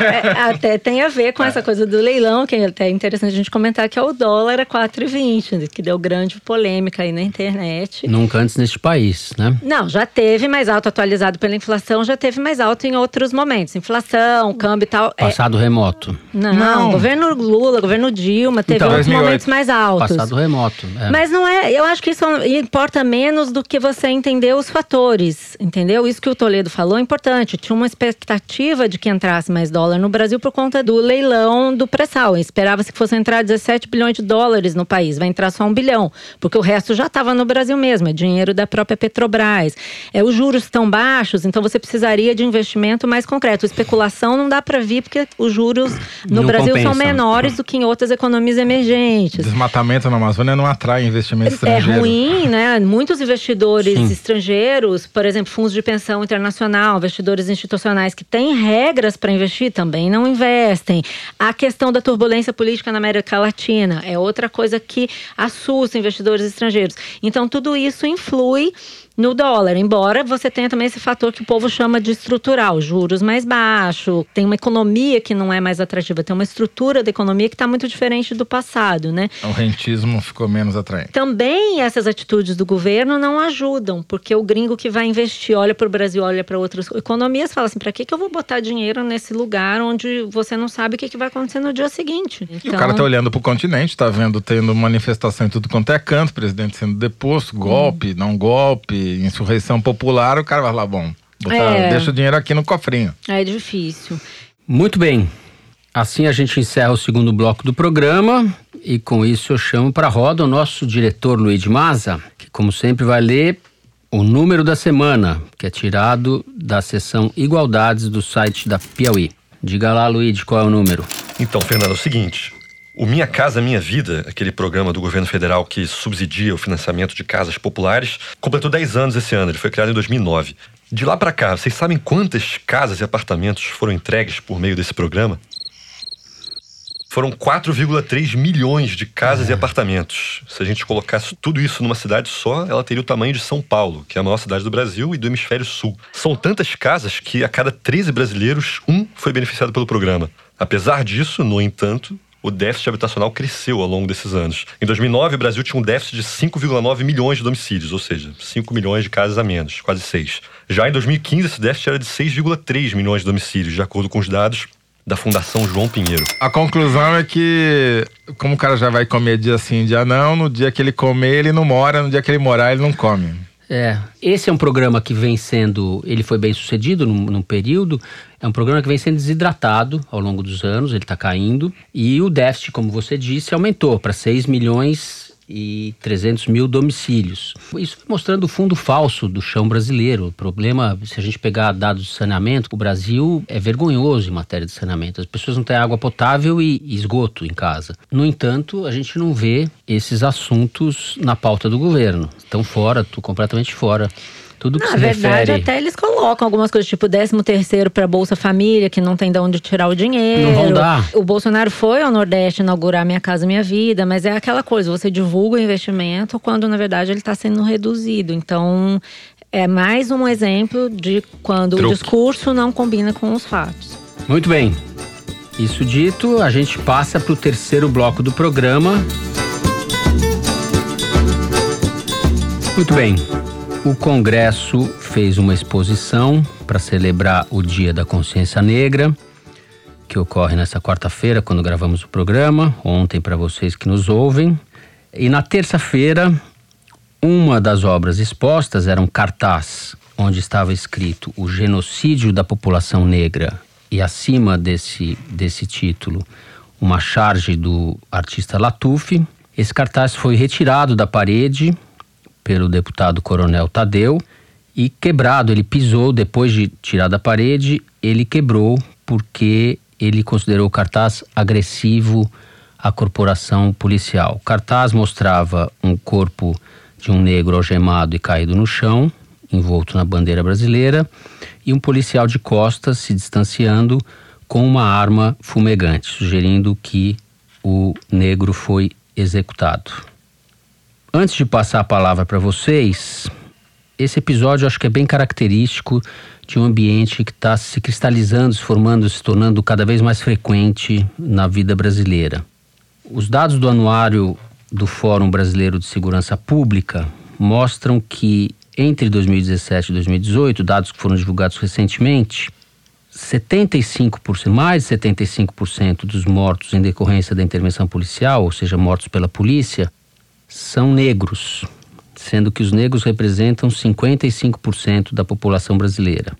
É, até tem a ver com essa coisa do leilão, que é até interessante a gente comentar, que é o dólar a 4,20, que deu grande polêmica aí na internet. Nunca antes neste país, né? Não, já teve mais alto atualizado pela inflação, já teve mais alto em outros momentos. Inflação, câmbio e tal. é- Passado remoto. não, Não. governo Lula, governo Dilma, teve Então, outros 2008. momentos mais altos. Passado remoto. é. Mas não é, eu acho que isso importa menos do que você entender os fatores, entendeu? Isso que o Toledo falou é importante. Tinha uma expectativa de que entrasse mais dólar no Brasil por conta do leilão do pré-sal. Esperava-se que fosse entrar 17 bilhões de dólares no país, vai entrar só um bilhão, porque o resto já estava no Brasil mesmo, é dinheiro da própria Petrobras. É, os juros estão baixos, então você precisaria de investimento mais concreto. Especulação não dá para vir, porque os juros no Não Brasil são compensa. menores do que em outras economias emergentes. Desmatamento na Amazônia não atrai investimento É estrangeiro. ruim, né? Muitos investidores Sim. estrangeiros, por exemplo, fundos de pensão internacional, investidores institucionais que têm regras para investir também não investem. A questão da turbulência política na América Latina é outra coisa que assusta investidores estrangeiros. Então, tudo isso influi no dólar, embora você tenha também esse fator que o povo chama de estrutural, juros mais baixos, tem uma economia que não é mais atrativa, tem uma estrutura da economia que está muito diferente do passado, né? O rentismo ficou menos atraente. Também essas atitudes do governo não ajudam, porque o gringo que vai investir olha para o Brasil, olha para outras economias, fala assim: para que, que eu vou botar dinheiro nesse lugar onde você não sabe o que, que vai acontecer no dia seguinte? E o cara tá olhando pro continente, tá vendo, tendo manifestação em tudo quanto é canto, presidente sendo deposto, golpe, não golpe, insurreição popular, o cara vai lá, bom, botar, É. deixa o dinheiro aqui no cofrinho. É difícil. Muito bem. Assim a gente encerra o segundo bloco do programa e com isso eu chamo para a roda o nosso diretor Luiz Maza, que como sempre vai ler o número da semana, que é tirado da seção Igualdades do site da Piauí. Diga lá, Luiz, qual é o número? Então, Fernando, é o seguinte. O Minha Casa Minha Vida, aquele programa do governo federal que subsidia o financiamento de casas populares, completou 10 anos esse ano. Ele foi criado em 2009. De lá pra cá, vocês sabem quantas casas e apartamentos foram entregues por meio desse programa? Foram 4,3 milhões de casas e apartamentos. Se a gente colocasse tudo isso numa cidade só, ela teria o tamanho de São Paulo, que é a maior cidade do Brasil e do hemisfério sul. São tantas casas que a cada 13 brasileiros, um foi beneficiado pelo programa. Apesar disso, no entanto, o déficit habitacional cresceu ao longo desses anos. Em 2009, o Brasil tinha um déficit de 5,9 milhões de domicílios, ou seja, 5 milhões de casas a menos, quase 6. Já em 2015, esse déficit era de 6,3 milhões de domicílios, de acordo com os dados da Fundação João Pinheiro. A conclusão é que, como o cara já vai comer dia sim, dia não, no dia que ele comer, ele não mora, no dia que ele morar, ele não come. É, esse é um programa que vem sendo, ele foi bem sucedido num, num período, é um programa que vem sendo desidratado ao longo dos anos, ele está caindo, e o déficit, como você disse, aumentou para 6 milhões e 300 mil domicílios. Isso mostrando o fundo falso do chão brasileiro. O problema, se a gente pegar dados de saneamento, o Brasil é vergonhoso em matéria de saneamento. As pessoas não têm água potável e esgoto em casa. No entanto, a gente não vê esses assuntos na pauta do governo. Estão fora, completamente fora tudo que Na se verdade, refere... até eles colocam algumas coisas, tipo 13 terceiro para Bolsa Família, que não tem de onde tirar o dinheiro. Não vão dar. O Bolsonaro foi ao Nordeste inaugurar Minha Casa Minha Vida, mas é aquela coisa, você divulga o investimento quando, na verdade, ele está sendo reduzido. Então, é mais um exemplo de quando Truque. o discurso não combina com os fatos. Muito bem. Isso dito, a gente passa para o terceiro bloco do programa. Muito bem. O Congresso fez uma exposição para celebrar o Dia da Consciência Negra, que ocorre nessa quarta-feira, quando gravamos o programa, ontem para vocês que nos ouvem. E na terça-feira, uma das obras expostas era um cartaz onde estava escrito o genocídio da população negra e acima desse, desse título uma charge do artista Latuf. Esse cartaz foi retirado da parede pelo deputado Coronel Tadeu e quebrado. Ele pisou depois de tirar da parede, ele quebrou porque ele considerou o cartaz agressivo à corporação policial. O cartaz mostrava um corpo de um negro algemado e caído no chão, envolto na bandeira brasileira, e um policial de costas se distanciando com uma arma fumegante, sugerindo que o negro foi executado. Antes de passar a palavra para vocês, esse episódio acho que é bem característico de um ambiente que está se cristalizando, se formando, se tornando cada vez mais frequente na vida brasileira. Os dados do anuário do Fórum Brasileiro de Segurança Pública mostram que entre 2017 e 2018, dados que foram divulgados recentemente, 75%, mais de 75% dos mortos em decorrência da intervenção policial, ou seja, mortos pela polícia, são negros, sendo que os negros representam 55% da população brasileira.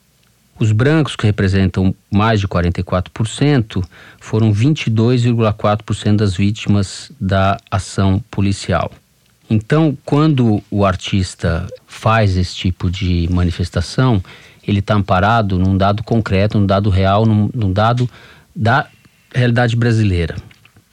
Os brancos, que representam mais de 44%, foram 22,4% das vítimas da ação policial. Então, quando o artista faz esse tipo de manifestação, ele está amparado num dado concreto, num dado real, num, num dado da realidade brasileira.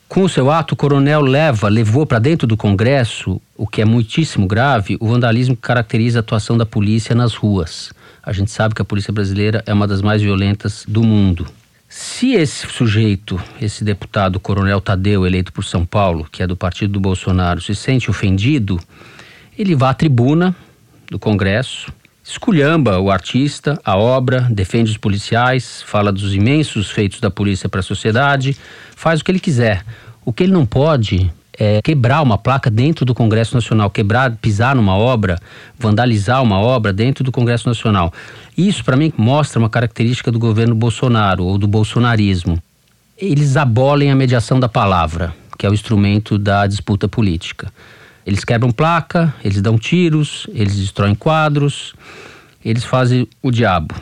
Com o seu ato, o coronel leva, levou para dentro do Congresso, o que é muitíssimo grave, o vandalismo que caracteriza a atuação da polícia nas ruas. A gente sabe que a polícia brasileira é uma das mais violentas do mundo. Se esse sujeito, esse deputado Coronel Tadeu, eleito por São Paulo, que é do partido do Bolsonaro, se sente ofendido, ele vai à tribuna do Congresso, esculhamba o artista, a obra, defende os policiais, fala dos imensos feitos da polícia para a sociedade, faz o que ele quiser. O que ele não pode é quebrar uma placa dentro do Congresso Nacional, quebrar, pisar numa obra, vandalizar uma obra dentro do Congresso Nacional. Isso, para mim, mostra uma característica do governo Bolsonaro ou do bolsonarismo. Eles abolem a mediação da palavra, que é o instrumento da disputa política. Eles quebram placa, eles dão tiros, eles destroem quadros, eles fazem o diabo.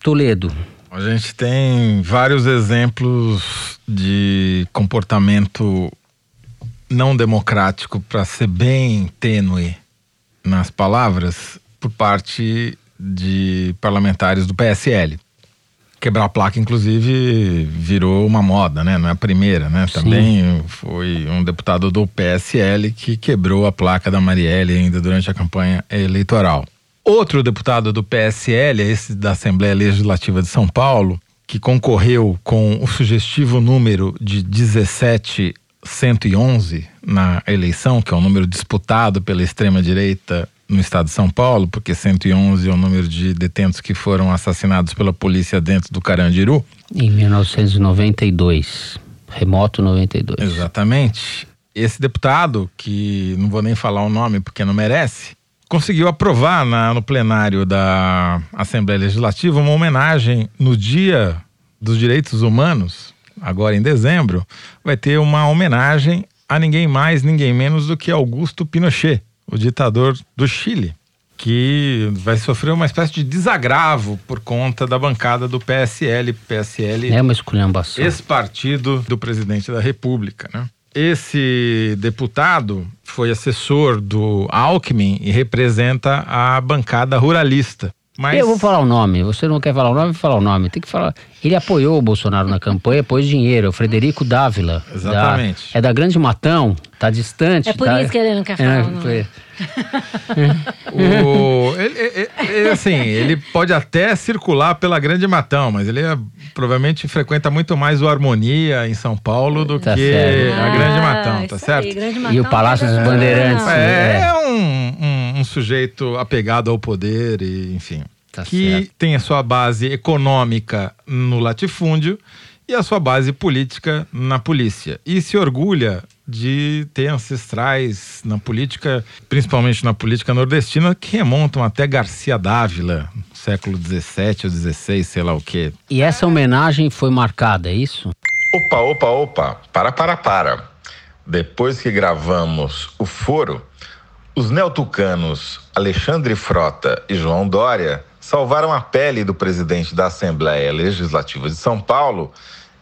Toledo. A gente tem vários exemplos de comportamento não democrático, para ser bem tênue nas palavras, por parte de parlamentares do PSL. Quebrar a placa, inclusive, virou uma moda, né? Não é a primeira, né? Sim. Também foi um deputado do PSL que quebrou a placa da Marielle ainda durante a campanha eleitoral. Outro deputado do PSL, esse da Assembleia Legislativa de São Paulo, que concorreu com o sugestivo número de 17111 na eleição, que é um número disputado pela extrema-direita no estado de São Paulo, porque 111 é o número de detentos que foram assassinados pela polícia dentro do Carandiru. Em 1992. Remoto 92. Exatamente. Esse deputado, que não vou nem falar o nome porque não merece, conseguiu aprovar na, no plenário da Assembleia Legislativa uma homenagem no Dia dos Direitos Humanos, agora em dezembro, vai ter uma homenagem a ninguém mais, ninguém menos do que Augusto Pinochet, o ditador do Chile, que vai sofrer uma espécie de desagravo por conta da bancada do PSL, PSL, É uma esculhambação. ex-partido do presidente da República, né? Esse deputado foi assessor do Alckmin e representa a bancada ruralista. Mas Eu vou falar o nome. Você não quer falar o nome? Vou falar o nome. Tem que falar. Ele apoiou o Bolsonaro na campanha, pôs dinheiro. É o Frederico Dávila. Exatamente. Da- é da Grande Matão. Tá distante. É por tá- isso que ele não quer falar o nome. foi- o, ele, ele- ele, assim, ele pode até circular pela Grande Matão, mas ele é- provavelmente frequenta muito mais o Harmonia em São Paulo do Tá que certo. a Grande Matão, Ah, tá certo? aí, Grande E o Matão Palácio dos é- Bandeirantes. Não. É, É. é um- um sujeito apegado ao poder e, enfim, Tá que certo. tem a sua base econômica no latifúndio e a sua base política na polícia. E se orgulha de ter ancestrais na política, principalmente na política nordestina, que remontam até Garcia Dávila, no século XVII ou XVI, sei lá o quê. E essa homenagem foi marcada, é isso? Opa, opa, opa, para, para, para. Depois que gravamos o foro, os neotucanos Alexandre Frota e João Dória salvaram a pele do presidente da Assembleia Legislativa de São Paulo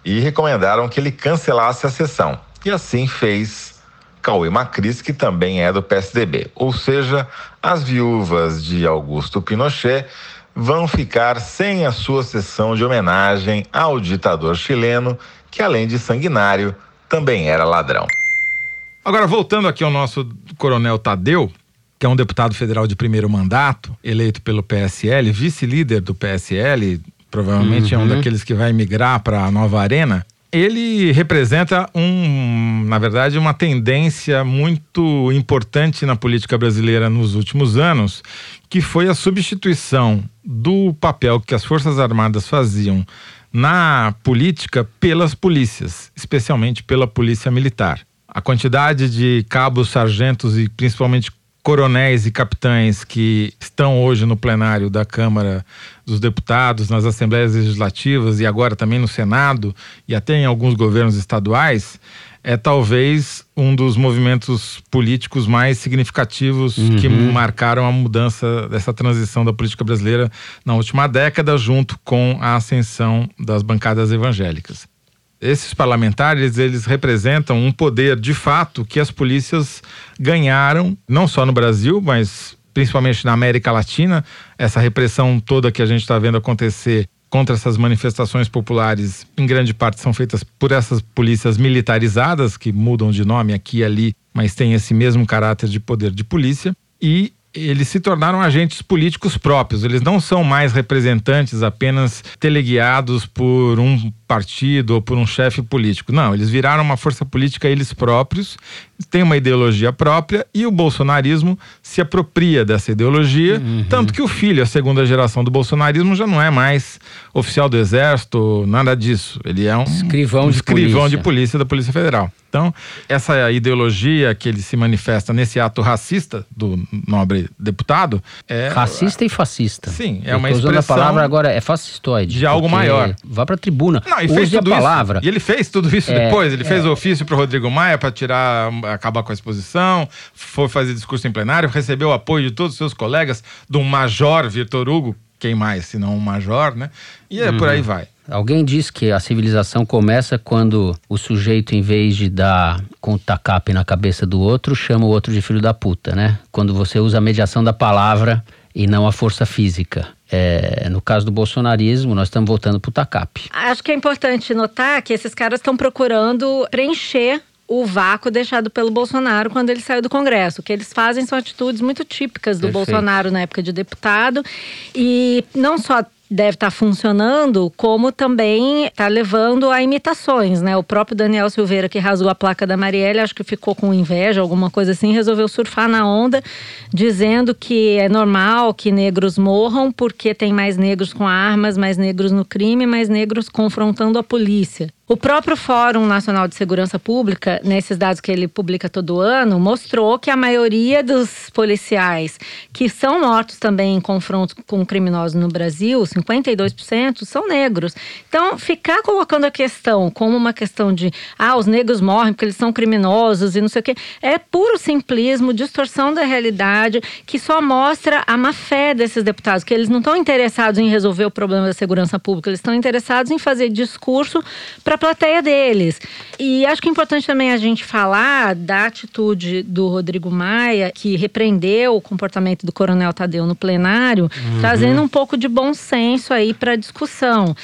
e recomendaram que ele cancelasse a sessão. E assim fez Cauê Macris, que também é do PSDB. Ou seja, as viúvas de Augusto Pinochet vão ficar sem a sua sessão de homenagem ao ditador chileno, que além de sanguinário, também era ladrão. Agora, voltando aqui ao nosso coronel Tadeu, que é um deputado federal de primeiro mandato, eleito pelo PSL, vice-líder do PSL, provavelmente é um daqueles que vai migrar para a nova arena. Ele representa um, na verdade, uma tendência muito importante na política brasileira nos últimos anos, que foi a substituição do papel que as Forças Armadas faziam na política pelas polícias, especialmente pela polícia militar. A quantidade de cabos, sargentos e principalmente coronéis e capitães que estão hoje no plenário da Câmara dos Deputados, nas Assembleias Legislativas e agora também no Senado e até em alguns governos estaduais, é talvez um dos movimentos políticos mais significativos que marcaram a mudança dessa transição da política brasileira na última década, junto com a ascensão das bancadas evangélicas esses parlamentares eles representam um poder de fato que as polícias ganharam não só no Brasil mas principalmente na América Latina essa repressão toda que a gente está vendo acontecer contra essas manifestações populares em grande parte são feitas por essas polícias militarizadas que mudam de nome aqui e ali mas têm esse mesmo caráter de poder de polícia e eles se tornaram agentes políticos próprios. Eles não são mais representantes apenas teleguiados por um partido ou por um chefe político. Não, eles viraram uma força política eles próprios, têm uma ideologia própria e o bolsonarismo se apropria dessa ideologia. Tanto que o filho, a segunda geração do bolsonarismo, já não é mais oficial do exército, nada disso. Ele é um Escrivão um de escrivão polícia. de polícia da Polícia Federal. Então, essa ideologia que ele se manifesta nesse ato racista do nobre deputado é Racista e fascista. Sim, é Eu uma usando a expressão palavra agora, é fascistoide. de algo maior. Vá pra tribuna. Não, e fez a tudo palavra. isso. E ele fez tudo isso É, depois. Ele fez o ofício pro Rodrigo Maia para tirar, acabar com a exposição, foi fazer discurso em plenário, recebeu o apoio de todos os seus colegas, do major Vitor Hugo, quem mais, se não um major, né? E é Uhum. por aí vai. Alguém diz que a civilização começa quando o sujeito, em vez de dar com o tacape na cabeça do outro, chama o outro de filho da puta, né? Quando você usa a mediação da palavra e não a força física. É, no caso do bolsonarismo, nós estamos voltando pro tacape. Acho que é importante notar que esses caras estão procurando preencher o vácuo deixado pelo Bolsonaro quando ele saiu do Congresso. O que eles fazem são atitudes muito típicas do Perfeito. Bolsonaro na época de deputado e não só deve estar funcionando, como também está levando a imitações, né? O próprio Daniel Silveira, que rasgou a placa da Marielle, acho que ficou com inveja, alguma coisa assim, resolveu surfar na onda, dizendo que é normal que negros morram porque tem mais negros com armas, mais negros no crime, mais negros confrontando a polícia. O próprio Fórum Nacional de Segurança Pública, nesses dados que ele publica todo ano, mostrou que a maioria dos policiais que são mortos também em confrontos com criminosos no Brasil, 52%, são negros. Então, ficar colocando a questão como uma questão de ah, os negros morrem porque eles são criminosos e não sei o quê, é puro simplismo, distorção da realidade, que só mostra a má fé desses deputados, que eles não estão interessados em resolver o problema da segurança pública, eles estão interessados em fazer discurso para para a plateia deles. E acho que é importante também a gente falar da atitude do Rodrigo Maia, que repreendeu o comportamento do Coronel Tadeu no plenário, uhum. trazendo um pouco de bom senso aí para a discussão.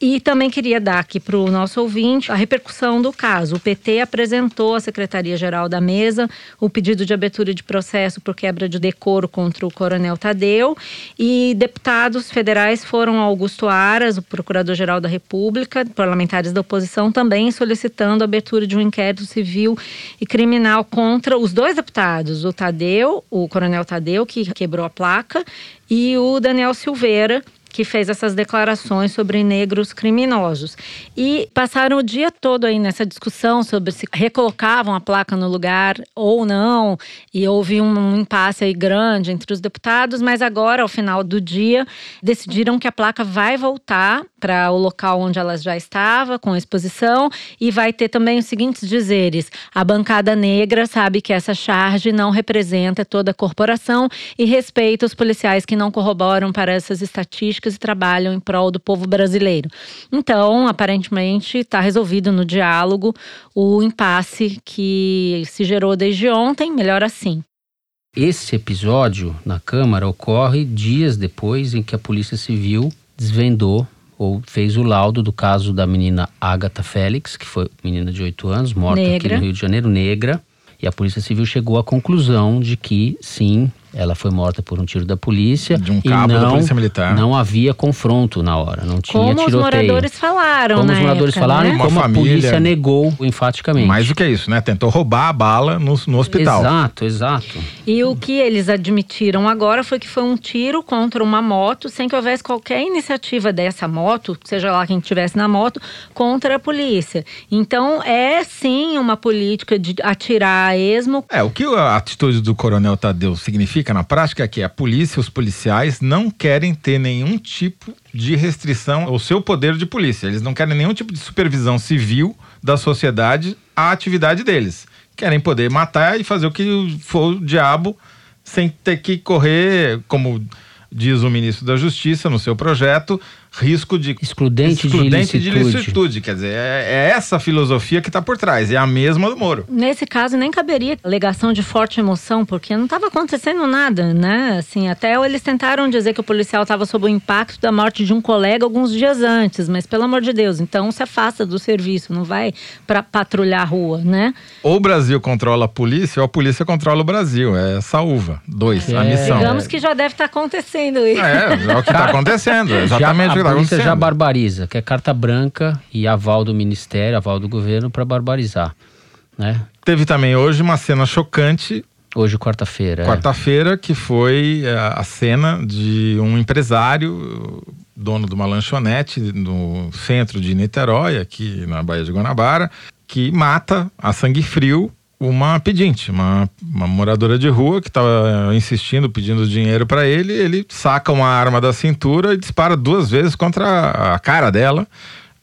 E também queria dar aqui para o nosso ouvinte a repercussão do caso. O PT apresentou à Secretaria-Geral da Mesa o pedido de abertura de processo por quebra de decoro contra o Coronel Tadeu e deputados federais foram Augusto Aras, o Procurador-Geral da República, parlamentares da oposição também solicitando a abertura de um inquérito civil e criminal contra os dois deputados, o Tadeu, o Coronel Tadeu, que quebrou a placa, e o Daniel Silveira, que fez essas declarações sobre negros criminosos. E passaram o dia todo aí nessa discussão sobre se recolocavam a placa no lugar ou não, e houve um impasse aí grande entre os deputados, mas agora, ao final do dia, decidiram que a placa vai voltar para o local onde ela já estava, com a exposição, e vai ter também os seguintes dizeres: a bancada negra sabe que essa charge não representa toda a corporação e respeita os policiais que não corroboram para essas estatísticas e trabalham em prol do povo brasileiro. Então, aparentemente, está resolvido no diálogo o impasse que se gerou desde ontem, melhor assim. Esse episódio na Câmara ocorre dias depois em que a Polícia Civil desvendou ou fez o laudo do caso da menina Agatha Félix, que foi menina de 8 anos, morta negra. aqui no Rio de Janeiro, negra. E a Polícia Civil chegou à conclusão de que, sim, ela foi morta por um tiro da polícia. De um cabo não, da polícia militar. Não havia confronto na hora, não tinha como tiroteio. Como os moradores falaram, Como os moradores época, falaram né? e como a polícia negou enfaticamente. Mais do que isso, né? Tentou roubar a bala no, no hospital. Exato, exato. E o que eles admitiram agora foi que foi um tiro contra uma moto, sem que houvesse qualquer iniciativa dessa moto, seja lá quem estivesse na moto, contra a polícia. Então é sim uma política de atirar a esmo. É, o que a atitude do coronel Tadeu significa na prática é que a polícia, os policiais não querem ter nenhum tipo de restrição ao seu poder de polícia. Eles não querem nenhum tipo de supervisão civil da sociedade à atividade deles. Querem poder matar e fazer o que for o diabo sem ter que correr, como diz o ministro da Justiça no seu projeto, risco de excludente, excludente de, licitude. de licitude. Quer dizer, é, é, essa filosofia que está por trás, é a mesma do Moro. Nesse caso, nem caberia alegação de forte emoção, porque não estava acontecendo nada, né? Assim, até eles tentaram dizer que o policial estava sob o impacto da morte de um colega alguns dias antes, mas pelo amor de Deus, então se afasta do serviço, não vai para patrulhar a rua, né? Ou o Brasil controla a polícia, ou a polícia controla o Brasil. É essa uva. Dois, é. a missão. Digamos que já deve estar tá acontecendo isso. É, é o que está acontecendo. Exatamente já, a polícia já barbariza, que é carta branca e aval do ministério, aval do governo para barbarizar, né? Teve também hoje uma cena chocante. Hoje, quarta-feira. É. Quarta-feira, é. que foi a, é, a cena de um empresário, dono de uma lanchonete no centro de Niterói, aqui na Baía de Guanabara, que mata a sangue frio uma pedinte, uma, uma moradora de rua que estava insistindo, pedindo dinheiro para ele. Ele saca uma arma da cintura e dispara duas vezes contra a cara dela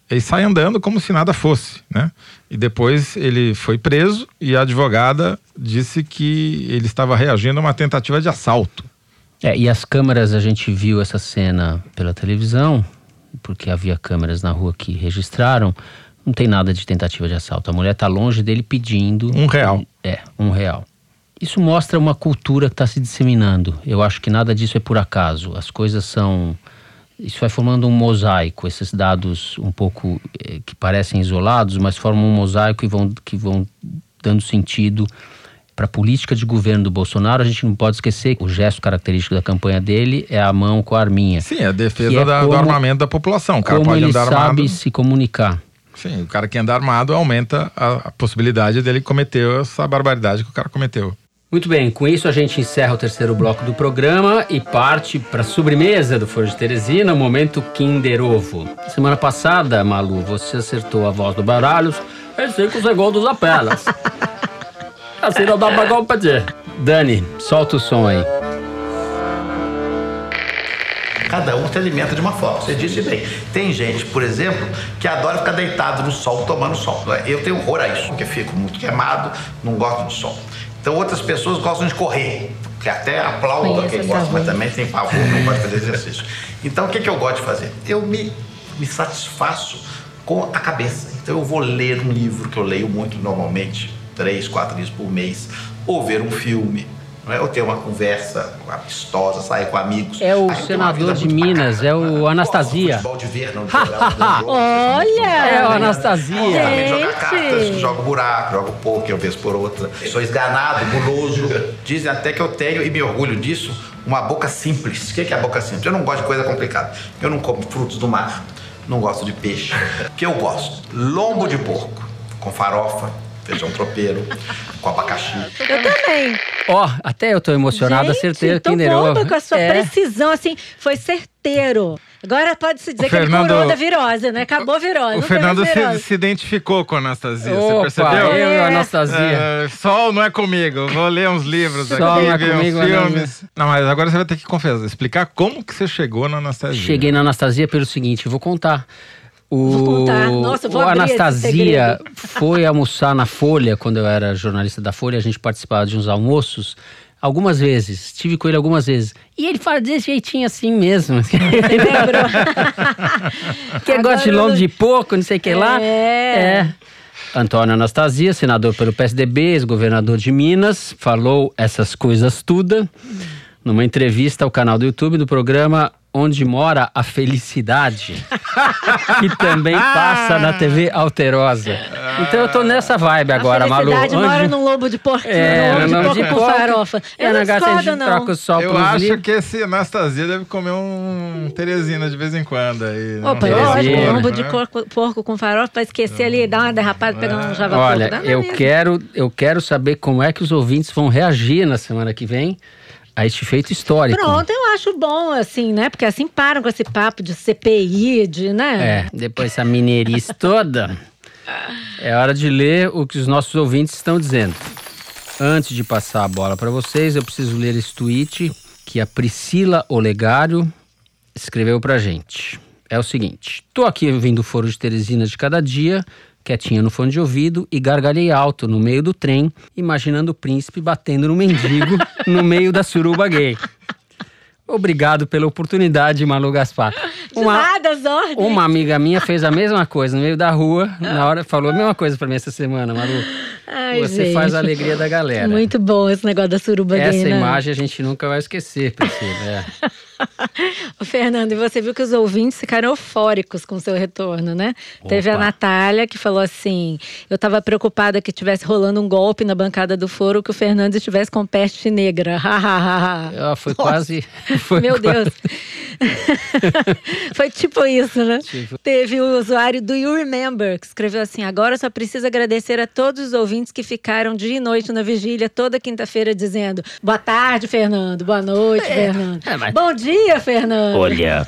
e sai andando como se nada fosse, né? E depois ele foi preso e a advogada disse que ele estava reagindo a uma tentativa de assalto. É, e as câmeras, a gente viu essa cena pela televisão, porque havia câmeras na rua que registraram. Não tem nada de tentativa de assalto. A mulher está longe dele pedindo. Um real. É, um real. Isso mostra uma cultura que está se disseminando. Eu acho que nada disso é por acaso. As coisas são. Isso vai formando um mosaico. Esses dados um pouco eh, que parecem isolados, mas formam um mosaico e vão, que vão dando sentido para a política de governo do Bolsonaro. A gente não pode esquecer que o gesto característico da campanha dele é a mão com a arminha. Sim, a defesa é da, como, do armamento da população. O cara como pode ele andar sabe armado. se comunicar. Sim, o cara que anda armado aumenta a, a possibilidade dele cometer essa barbaridade que o cara cometeu. Muito bem, com isso a gente encerra o terceiro bloco do programa e parte para a sobremesa do Foro de Teresina, o momento Kinder Ovo. Semana passada, Malu, você acertou a voz do Baralhos em 5 segundos apenas. assim não dá pra competir. Dani, solta o som aí. Cada um se alimenta de uma forma. Você disse bem. Tem gente, por exemplo, que adora ficar deitado no sol, tomando sol. Eu tenho horror a isso, porque fico muito queimado, não gosto de sol. Então outras pessoas gostam de correr, que até aplaudo Conheço quem gosta, mas também tem pavor, não gosta de fazer exercício. Então o que, que eu gosto de fazer? Eu me, me satisfaço com a cabeça. Então eu vou ler um livro que eu leio muito normalmente, três, quatro livros por mês, ou ver um filme. Não é? Ou ter uma conversa amistosa, sair com amigos. É o eu senador de Minas, bacana, é o né? Anastasia. futebol de ver, não Olha! É o Anastasia. também jogar Gente! cartas, jogo buraco, jogo poker, uma vez por outra. Sou esganado, guloso. Dizem até que eu tenho, e me orgulho disso, uma boca simples. O que é a boca simples? Eu não gosto de coisa complicada. Eu não como frutos do mar, não gosto de peixe. O que eu gosto? Lombo de porco, com farofa, feijão tropeiro, com abacaxi. Eu também. Ó, até eu tô emocionado, Gente, acertei o tô Kinder Ovo. com a sua É. precisão, assim, foi certeiro. Agora pode-se dizer O que ele Fernando- curou da virose, né? Acabou a virose. O Fernando mais se, virose. se identificou com a Anastasia, Opa, você percebeu? eu e a É. Anastasia. É, sol não é comigo. Vou ler uns livros Sol aqui, não é ver comigo, uns é não, filmes. Não, mas agora você vai ter que confessar, explicar como que você chegou na Anastasia. Cheguei na Anastasia pelo seguinte, vou contar. O, Vou contar. Nossa, o Anastasia foi almoçar na Folha, quando eu era jornalista da Folha, a gente participava de uns almoços algumas vezes. Estive com ele algumas vezes. E ele fala desse jeitinho assim mesmo. Você lembrou? que é gosta de Agora lombo de porco, não sei o que lá. É. É. Antônio Anastasia, senador pelo PSDB, ex-governador de Minas, falou essas coisas tudo numa entrevista ao canal do YouTube do programa Onde Mora a Felicidade, que também passa na TV Alterosa. Então eu tô nessa vibe agora, a Malu. felicidade Onde- mora num lobo de porco, É, num lobo de de porco com farofa. É, Eu não na gata a discordo, gente troca o não. sol Eu acho livros. que esse Anastasia deve comer um Teresina de vez em quando aí. não Opa, lógico, Terezinha. lombo de né? porco, porco com farofa pra esquecer ali, dar uma derrapada, pegar um java Olha, eu quero, eu quero saber como é que os ouvintes vão reagir na semana que vem a este feito histórico. Pronto, eu acho bom, assim, né? Porque assim param com esse papo de CPI, de, né? É, depois essa mineirice toda, é hora de ler o que os nossos ouvintes estão dizendo. Antes de passar a bola para vocês, eu preciso ler esse tweet que a Priscila Olegário escreveu pra gente. É o seguinte: tô aqui ouvindo o foro de Teresina de cada dia, quietinha no fone de ouvido e gargalhei alto no meio do trem, imaginando o príncipe batendo no mendigo no meio da suruba gay. Obrigado pela oportunidade, Malu Gaspar. De nada, ordens. Uma amiga minha fez a mesma coisa no meio da rua, na hora falou a mesma coisa pra mim essa semana, Malu. Ai, Você gente. faz a alegria da galera. Muito bom esse negócio da suruba Essa gay, né? imagem a gente nunca vai esquecer, Priscila. É. Fernando, e você viu que os ouvintes ficaram eufóricos com o seu retorno, né? Teve a Opa. Natália que falou assim: eu tava preocupada que tivesse rolando um golpe na bancada do foro que o Fernando estivesse com peste negra. Ah, foi quase. Foi Meu quase- Deus. Foi tipo isso, né? Tipo. Teve o usuário do You Remember, que escreveu assim: agora só preciso agradecer a todos os ouvintes que ficaram dia e noite na vigília toda quinta-feira dizendo: boa tarde, Fernando. Boa noite, Fernando. É, mas- Bom dia, Fernando. Olha,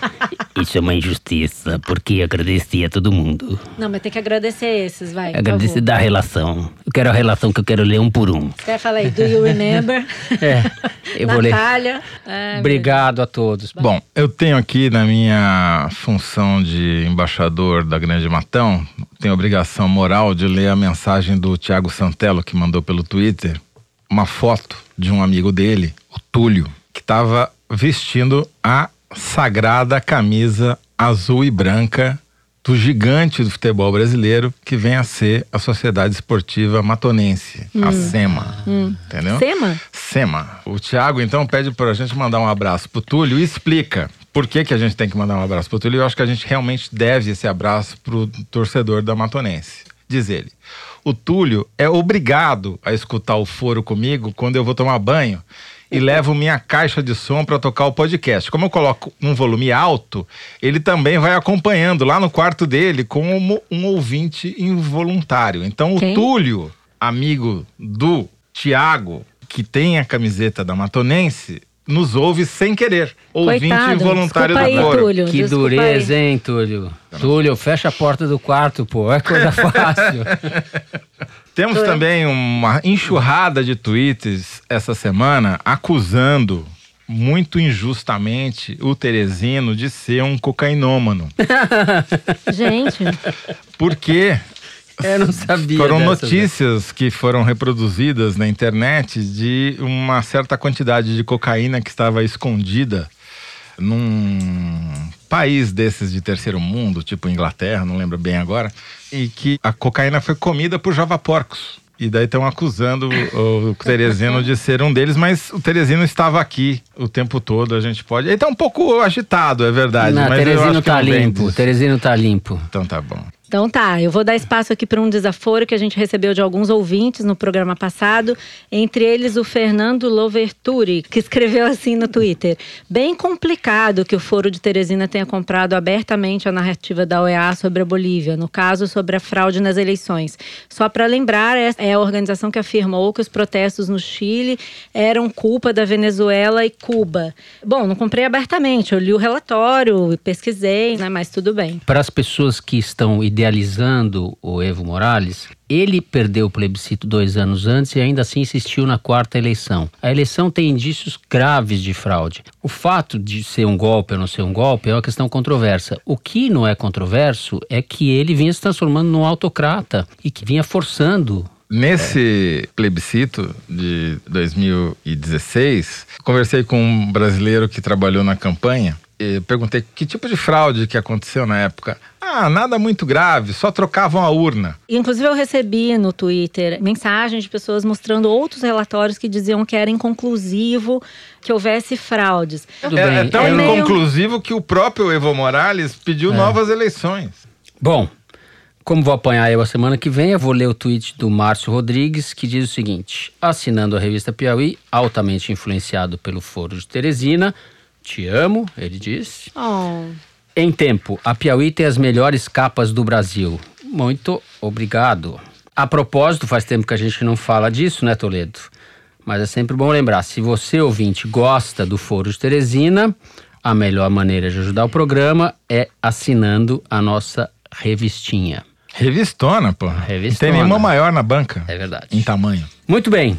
isso é uma injustiça, porque agradeci a todo mundo. Não, mas tem que agradecer esses, vai. Agradecer da relação. Eu quero a relação que eu quero ler um por um. Você quer falar aí? Do You Remember? É, eu vou ler. Natália. Ai, meu Obrigado a todos. Bom, eu tenho aqui na minha função de embaixador da Grande Matão, tenho a obrigação moral de ler a mensagem do Tiago Santello, que mandou pelo Twitter, uma foto de um amigo dele, o Túlio, que estava vestindo a sagrada camisa azul e branca do gigante do futebol brasileiro, que vem a ser a Sociedade Esportiva Matonense, a SEMA. Entendeu? Sema? SEMA. O Thiago, então, pede pra gente mandar um abraço pro Túlio e explica por que, que a gente tem que mandar um abraço pro Túlio. Eu acho que a gente realmente deve esse abraço pro torcedor da Matonense. Diz ele. O Túlio é obrigado a escutar o foro comigo quando eu vou tomar banho e levo minha caixa de som para tocar o podcast. Como eu coloco um volume alto, ele também vai acompanhando lá no quarto dele como um ouvinte involuntário. Então o Quem? Túlio, amigo do Tiago, que tem a camiseta da Matonense nos ouve sem querer. Ouvinte Coitado, voluntário desculpa do aí, coro. Túlio. Que dureza, aí. hein, Túlio? Túlio, fecha a porta do quarto, pô. É coisa fácil. Temos também uma enxurrada de tweets essa semana acusando muito injustamente o Teresino de ser um cocainômano. Gente, Porque Eu não sabia. foram notícias que foram reproduzidas na internet de uma certa quantidade de cocaína que estava escondida num país desses de terceiro mundo, tipo Inglaterra, não lembro bem agora, e que a cocaína foi comida por javaporcos. E daí estão acusando o, o Teresino de ser um deles, mas o Teresino estava aqui o tempo todo, a gente pode. Ele tá um pouco agitado, é verdade. Não, mas eu Teresino acho que tá limpo. Teresino tá limpo. Então tá bom. Então tá, eu vou dar espaço aqui para um desaforo que a gente recebeu de alguns ouvintes no programa passado, entre eles o Fernando Loverturi, que escreveu assim no Twitter: "Bem complicado que o Foro de Teresina tenha comprado abertamente a narrativa da OEA sobre a Bolívia, no caso sobre a fraude nas eleições. Só para lembrar, é a organização que afirmou que os protestos no Chile eram culpa da Venezuela e Cuba. Bom, não comprei abertamente, eu li o relatório, pesquisei, né, mas tudo bem. Para as pessoas que estão idealizando o Evo Morales, ele perdeu o plebiscito dois anos antes e ainda assim insistiu na quarta eleição. A eleição tem indícios graves de fraude. O fato de ser um golpe ou não ser um golpe é uma questão controversa. O que não é controverso é que ele vinha se transformando num autocrata e que vinha forçando Nesse plebiscito de 2016, conversei com um brasileiro que trabalhou na campanha. E perguntei que tipo de fraude que aconteceu na época. Ah, nada muito grave, só trocavam a urna. Inclusive, eu recebi no Twitter mensagens de pessoas mostrando outros relatórios que diziam que era inconclusivo que houvesse fraudes. É, é tão É meio- inconclusivo que o próprio Evo Morales pediu novas eleições. Bom, como vou apanhar eu a semana que vem, eu vou ler o tweet do Márcio Rodrigues, que diz o seguinte: assinando a revista Piauí, altamente influenciado pelo Foro de Teresina, te amo, ele diz. Oh, Em tempo, a Piauí tem as melhores capas do Brasil. Muito obrigado. A propósito, faz tempo que a gente não fala disso, né, Toledo? Mas é sempre bom lembrar: se você, ouvinte, gosta do Foro de Teresina, a melhor maneira de ajudar o programa é assinando a nossa revistinha. Revistona, pô. Revistona. Não tem nenhuma maior na banca. É verdade. Em tamanho. Muito bem.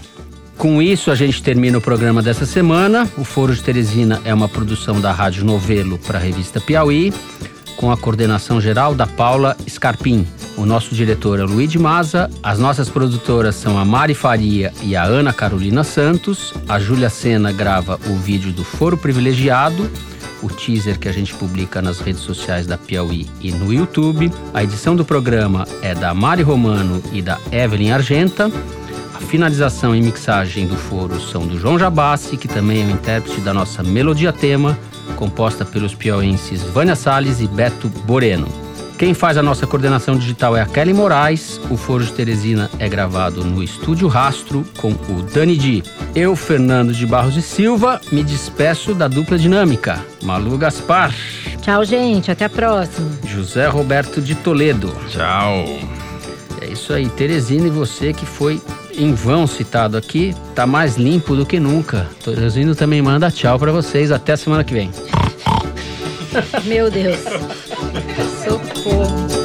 Com isso, a gente termina o programa dessa semana. O Foro de Teresina é uma produção da Rádio Novelo para a revista Piauí, com a coordenação geral da Paula Scarpim. O nosso diretor é o Luiz de Maza. As nossas produtoras são a Mari Faria e a Ana Carolina Santos. A Júlia Sena grava o vídeo do Foro Privilegiado o teaser que a gente publica nas redes sociais da Piauí e no YouTube. A edição do programa é da Mari Romano e da Evelyn Argenta. A finalização e mixagem do foro são do João Jabassi, que também é o intérprete da nossa melodia tema, composta pelos piauenses Vânia Salles e Beto Boreno. Quem faz a nossa coordenação digital é a Kelly Moraes. O Foro de Teresina é gravado no Estúdio Rastro com o Dani Di. Eu, Fernando de Barros e Silva, me despeço da dupla dinâmica. Malu Gaspar, tchau, gente. Até a próxima. José Roberto de Toledo. Tchau. É isso aí, Teresina e você que foi em vão citado aqui, tá mais limpo do que nunca. Teresino também manda tchau pra vocês. Até semana que vem. Meu Deus. Socorro.